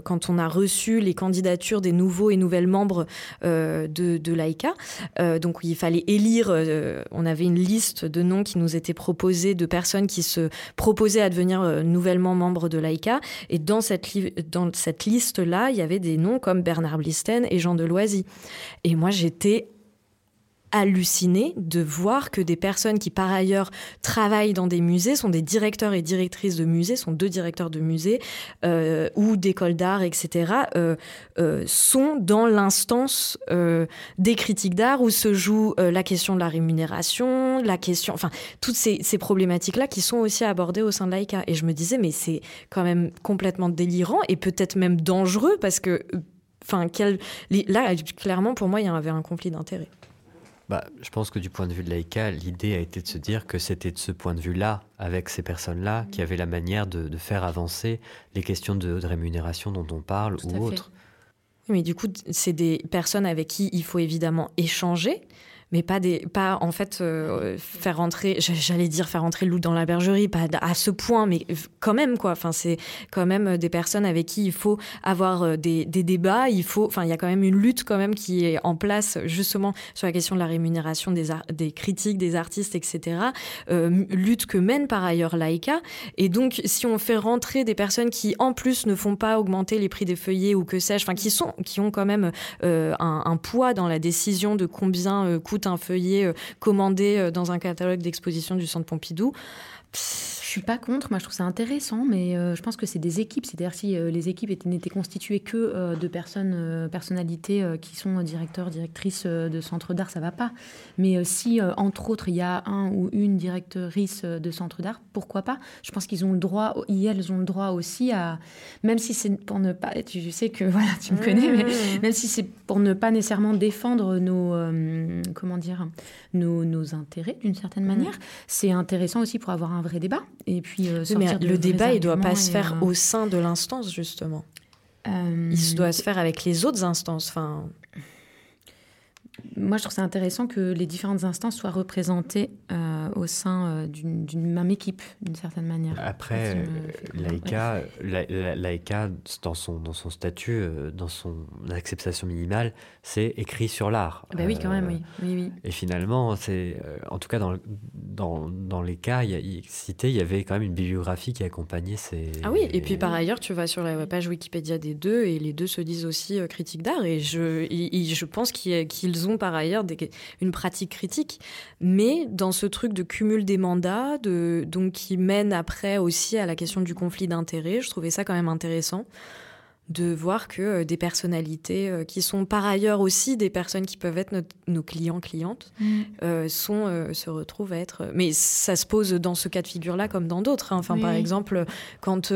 Speaker 1: quand on a reçu les candidature des nouveaux et nouvelles membres euh, de, de l'AICA. Euh, donc il fallait élire, euh, on avait une liste de noms qui nous étaient proposés de personnes qui se proposaient à devenir nouvellement membres de l'AICA. Et dans cette, dans cette liste-là, il y avait des noms comme Bernard Blisten et Jean Deloisy. Et moi, j'étais halluciné de voir que des personnes qui par ailleurs travaillent dans des musées sont des directeurs et directrices de musées, sont deux directeurs de musées euh, ou d'écoles d'art, etc., euh, euh, sont dans l'instance des critiques d'art où se joue la question de la rémunération, la question, enfin toutes ces, problématiques-là qui sont aussi abordées au sein de l'AICA. Et je me disais mais c'est quand même complètement délirant et peut-être même dangereux parce que, enfin, là clairement pour moi il y avait un conflit d'intérêts
Speaker 4: bah, je pense que du point de vue de l'AICA, l'idée a été de se dire que c'était de ce point de vue-là, avec ces personnes-là, qui avaient la manière de, faire avancer les questions de, rémunération dont on parle ou autres.
Speaker 1: mais du coup, c'est des personnes avec qui il faut évidemment échanger, mais pas des pas en fait euh, faire rentrer j'allais dire faire rentrer le loup dans la bergerie pas à ce point mais quand même quoi. Enfin c'est quand même des personnes avec qui il faut avoir euh, des, des débats il faut enfin il y a quand même une lutte quand même qui est en place justement sur la question de la rémunération des des critiques des artistes etc euh, lutte que mène par ailleurs Laïka. Et donc si on fait rentrer des personnes qui en plus ne font pas augmenter les prix des feuillets ou que sais-je enfin qui sont qui ont quand même un, poids dans la décision de combien coûte un feuillet euh, commandé euh, dans un catalogue d'exposition du Centre Pompidou.
Speaker 2: Suis pas contre, moi je trouve ça intéressant, mais euh, je pense que c'est des équipes. C'est-à-dire si euh, les équipes n'étaient constituées que euh, de personnes, personnalités qui sont directeurs, directrices de centres d'art, ça va pas. Mais si entre autres il y a un ou une directrice de centre d'art, pourquoi pas? Je pense qu'ils ont le droit, elles ont le droit aussi à, même si c'est pour ne pas, tu sais que voilà, tu me connais, mais mmh. même si c'est pour ne pas nécessairement défendre nos, comment dire, nos, nos intérêts d'une certaine mmh. manière, c'est intéressant aussi pour avoir un vrai débat et puis euh,
Speaker 1: le débat, il doit pas se faire euh, au sein de l'instance justement. Euh, il doit se faire avec les autres instances. Enfin.
Speaker 2: Moi, je trouve ça intéressant que les différentes instances soient représentées euh, au sein euh, d'une même équipe, d'une certaine manière.
Speaker 4: Après, l'AICA, l'AICA, dans son, dans son statut, dans son acceptation minimale, c'est écrit sur l'art.
Speaker 2: Bah oui, quand même, oui. oui, oui.
Speaker 4: Et finalement, c'est, en tout cas, dans, dans, dans les cas y a, cités, il y avait quand même une bibliographie qui accompagnait ces...
Speaker 1: Ah oui, et puis par ailleurs, tu vas sur la page Wikipédia des deux, et les deux se disent aussi critiques d'art, et je, je pense qu'ils ont par ailleurs des, une pratique critique, mais dans ce truc de cumul des mandats, de, donc qui mène après aussi à la question du conflit d'intérêts, je trouvais ça quand même intéressant de voir que euh, des personnalités euh, qui sont par ailleurs aussi des personnes qui peuvent être nos clients clientes mm. euh, sont se retrouvent à être mais ça se pose dans ce cas de figure là comme dans d'autres hein. enfin par exemple quand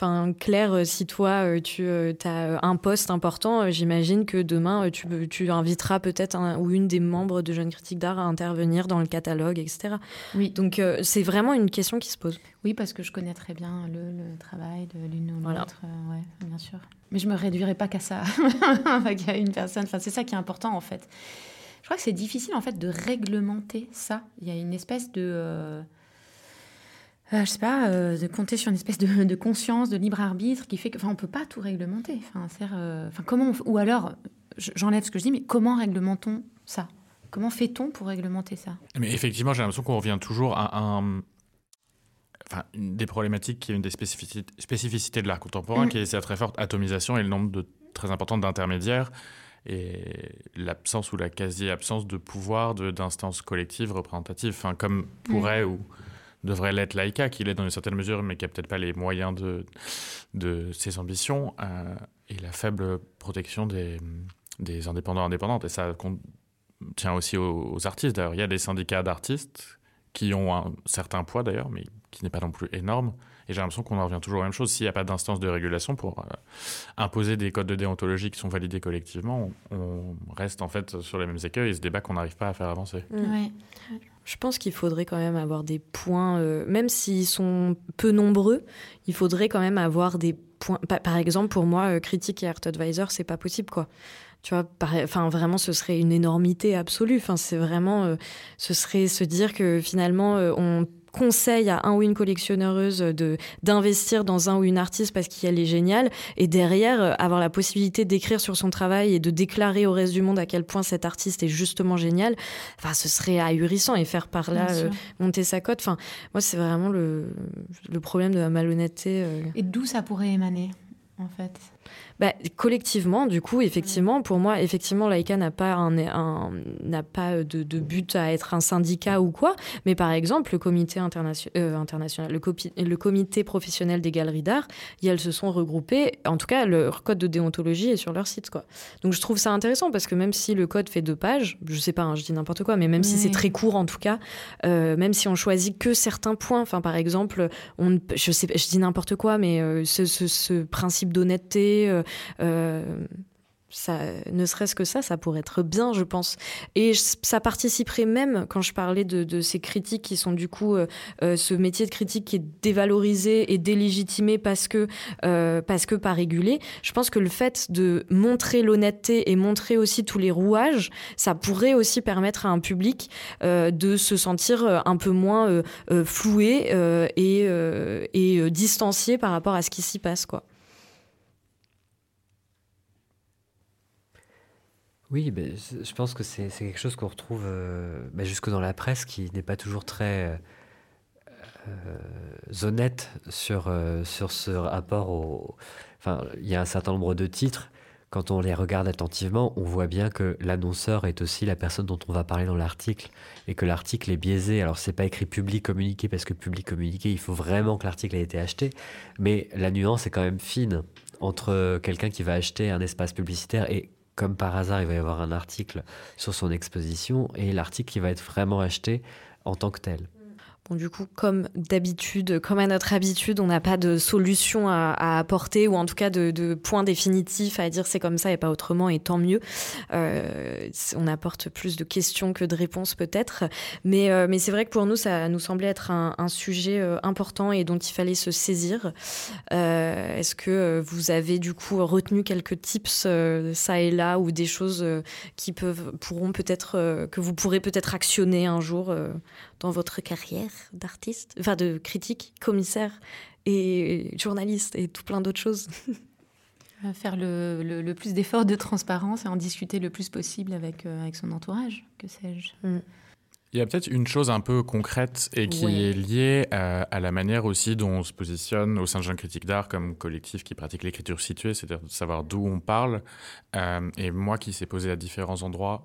Speaker 1: enfin Claire si toi tu as un poste important j'imagine que demain tu, tu inviteras peut-être un ou une des membres de Jeunes Critiques d'Art à intervenir dans le catalogue etc
Speaker 2: oui
Speaker 1: donc c'est vraiment une question qui se pose
Speaker 2: oui parce que je connais très bien le, travail de l'une ou l'autre ouais, bien sûr mais je me réduirai pas qu'à ça, a une personne. Enfin, c'est ça qui est important en fait. Je crois que c'est difficile en fait de réglementer ça. Il y a une espèce de, euh, euh, je sais pas, euh, de compter sur une espèce de, conscience, de libre arbitre qui fait que, enfin, on peut pas tout réglementer. Enfin, enfin comment, ou alors, j'enlève ce que je dis, mais comment réglementons ça? Comment fait-on pour réglementer ça?
Speaker 3: Mais effectivement, j'ai l'impression qu'on revient toujours à un, enfin, une des problématiques qui est une des spécificités, spécificités de l'art contemporain, mm. qui est sa très forte atomisation et le nombre de, très important d'intermédiaires et l'absence ou la quasi-absence de pouvoir d'instances collectives représentatives, enfin, comme pourrait mm. ou devrait l'être l'AICA, qui l'est dans une certaine mesure, mais qui n'a peut-être pas les moyens de, de ses ambitions, euh, et la faible protection des, des indépendants indépendantes. Et ça tient aussi aux, aux artistes. D'ailleurs, il y a des syndicats d'artistes qui ont un certain poids d'ailleurs, mais qui n'est pas non plus énorme. Et j'ai l'impression qu'on en revient toujours à la même chose. S'il n'y a pas d'instance de régulation pour euh, imposer des codes de déontologie qui sont validés collectivement, on, reste en fait sur les mêmes écueils et ce débat qu'on n'arrive pas à faire avancer.
Speaker 2: Mm.
Speaker 1: Je pense qu'il faudrait quand même avoir des points, euh, même s'ils sont peu nombreux, il faudrait quand même avoir des points. Par, exemple, pour moi, euh, Critique et Art Advisor, c'est pas possible, quoi. Tu vois, enfin vraiment, ce serait une énormité absolue. Enfin, c'est vraiment, ce serait se dire que finalement, on conseille à un ou une collectionneuse de d'investir dans un ou une artiste parce qu'elle est géniale. Et derrière euh, avoir la possibilité d'écrire sur son travail et de déclarer au reste du monde à quel point cet artiste est justement génial enfin ce serait ahurissant. Et faire par là euh, monter sa cote enfin moi c'est vraiment le, le problème de la malhonnêteté euh.
Speaker 2: et d'où ça pourrait émaner en fait?
Speaker 1: Bah, collectivement, du coup, effectivement, pour moi, effectivement, l'AICA n'a pas, un, n'a pas de, but à être un syndicat ou quoi, mais par exemple, le comité euh, international, le, le, comité professionnel des galeries d'art, elles se sont regroupées, en tout cas, leur code de déontologie est sur leur site. Quoi. Donc je trouve ça intéressant parce que même si le code fait deux pages, je sais pas, hein, je dis n'importe quoi, mais même si c'est très court en tout cas, euh, même si on choisit que certains points, enfin par exemple, on, je, sais, je dis n'importe quoi, mais euh, ce, ce, ce, principe d'honnêteté, ça, ne serait-ce que ça, ça pourrait être bien, je pense. Et ça participerait même, quand je parlais de, ces critiques qui sont du coup, euh, euh, ce métier de critique qui est dévalorisé et délégitimé parce que, parce que pas régulé, je pense que le fait de montrer l'honnêteté et montrer aussi tous les rouages, ça pourrait aussi permettre à un public de se sentir un peu moins floué et, et distancié par rapport à ce qui s'y passe, quoi.
Speaker 4: Oui, je pense que c'est quelque chose qu'on retrouve euh, ben, jusque dans la presse qui n'est pas toujours très euh, honnête sur, euh, ce rapport il y a un certain nombre de titres. Quand on les regarde attentivement, on voit bien que l'annonceur est aussi la personne dont on va parler dans l'article et que l'article est biaisé. Alors, c'est pas écrit public communiqué parce que public communiqué, il faut vraiment que l'article ait été acheté. Mais la nuance est quand même fine entre quelqu'un qui va acheter un espace publicitaire et comme par hasard, il va y avoir un article sur son exposition et l'article qui va être vraiment acheté en tant que tel.
Speaker 1: Du coup, comme d'habitude, comme à notre habitude, on n'a pas de solution à, apporter ou en tout cas de, point définitif à dire c'est comme ça et pas autrement et tant mieux. Euh, on apporte plus de questions que de réponses peut-être, mais, euh, mais c'est vrai que pour nous, ça nous semblait être un, sujet euh, important et dont il fallait se saisir. Est-ce que vous avez du coup retenu quelques tips ça et là ou des choses qui peuvent, que vous pourrez peut-être actionner un jour dans votre carrière d'artiste, enfin de critique, commissaire et journaliste et tout plein d'autres choses
Speaker 2: Faire le, le, plus d'efforts de transparence et en discuter le plus possible avec, euh, avec son entourage, que sais-je. Mm.
Speaker 3: Il y a peut-être une chose un peu concrète et qui est liée à, à, la manière aussi dont on se positionne au sein de Jeune Critique d'Art comme collectif qui pratique l'écriture située, c'est-à-dire de savoir d'où on parle. Euh, et moi qui s'est posé à différents endroits,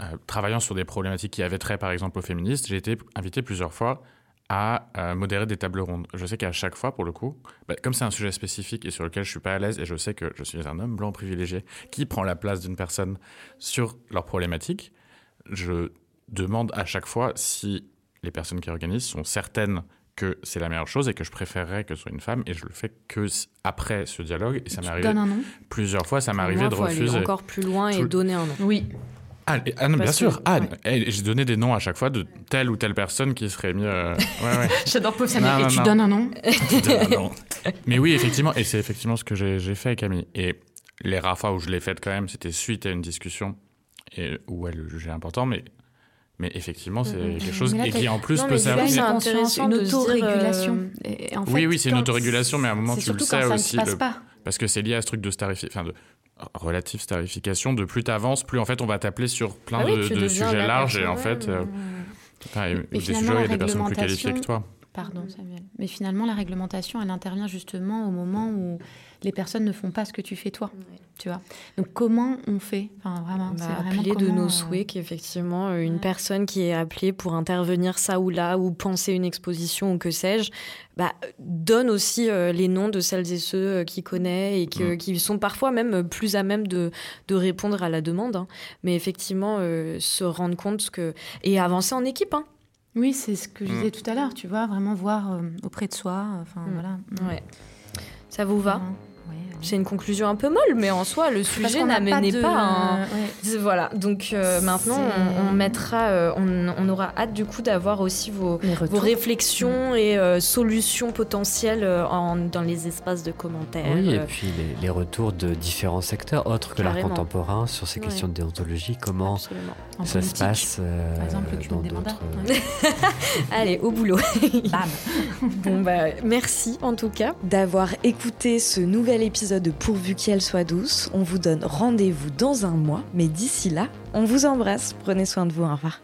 Speaker 3: euh, travaillant sur des problématiques qui avaient trait par exemple aux féministes, j'ai été invité plusieurs fois à euh, modérer des tables rondes. Je sais qu'à chaque fois, pour le coup, bah, comme c'est un sujet spécifique et sur lequel je suis pas à l'aise, et je sais que je suis un homme blanc privilégié qui prend la place d'une personne sur leurs problématiques, je demande à chaque fois si les personnes qui organisent sont certaines que c'est la meilleure chose et que je préférerais que ce soit une femme et je le fais que après ce dialogue et ça m'est arrivé plusieurs fois ça m'est arrivé de refuser aller
Speaker 1: encore plus loin et donner un nom.
Speaker 2: Oui
Speaker 3: ah, non, bien sûr. Ah, j'ai donné des noms à chaque fois de telle ou telle personne qui serait mieux. Euh,
Speaker 2: ouais, ouais. J'adore Paul Samuel. Et tu donnes un nom.
Speaker 3: Mais oui, effectivement, et c'est effectivement ce que j'ai fait, Camille. Et les rares fois où je l'ai fait quand même, c'était suite à une discussion et où elle le jugeait important, mais mais effectivement, c'est mm-hmm. quelque chose et qui en plus peut servir.
Speaker 2: C'est une autorégulation.
Speaker 3: Euh... En fait, oui, oui, c'est une autorégulation, mais à un moment tu le sais aussi. Le... Parce que c'est lié à ce truc de starification, enfin de relative starification, de plus t'avances, plus en fait on va t'appeler sur plein ah de, de sujets larges et en fait, euh, des sujets il y a des personnes plus qualifiées que toi.
Speaker 2: Pardon Samuel. Mais finalement la réglementation elle intervient justement au moment où les personnes ne font pas ce que tu fais toi. Tu vois. Donc comment on fait? Enfin, vraiment,
Speaker 1: bah, appeler de nos euh, souhaits qu'effectivement euh, une personne qui est appelée pour intervenir ça ou là ou penser une exposition ou que sais-je, bah, donne aussi euh, les noms de celles et ceux qui connaît et mm. qui sont parfois même plus à même de, de répondre à la demande. Hein. Mais effectivement, se rendre compte que et avancer en équipe. Hein.
Speaker 2: Oui, c'est ce que je mm. disais tout à l'heure. Tu vois, vraiment voir auprès de soi. Enfin mm. voilà.
Speaker 1: Ouais. Ça vous va? C'est une conclusion un peu molle, mais en soi, le sujet n'amenait pas. Voilà. Donc euh, maintenant, on, mettra, euh, on, aura hâte du coup d'avoir aussi vos, vos réflexions et euh, solutions potentielles en, dans les espaces de commentaires.
Speaker 4: Oui, et puis les, retours de différents secteurs autres que l'art contemporain sur ces questions de déontologie, comment ça se passe Par exemple, dans d'autres.
Speaker 1: Allez, au boulot. Bam. bon bah, merci en tout cas d'avoir écouté ce épisode de Pourvu qu'elle soit douce. On vous donne rendez-vous dans un mois, mais d'ici là, on vous embrasse. Prenez soin de vous. Au revoir.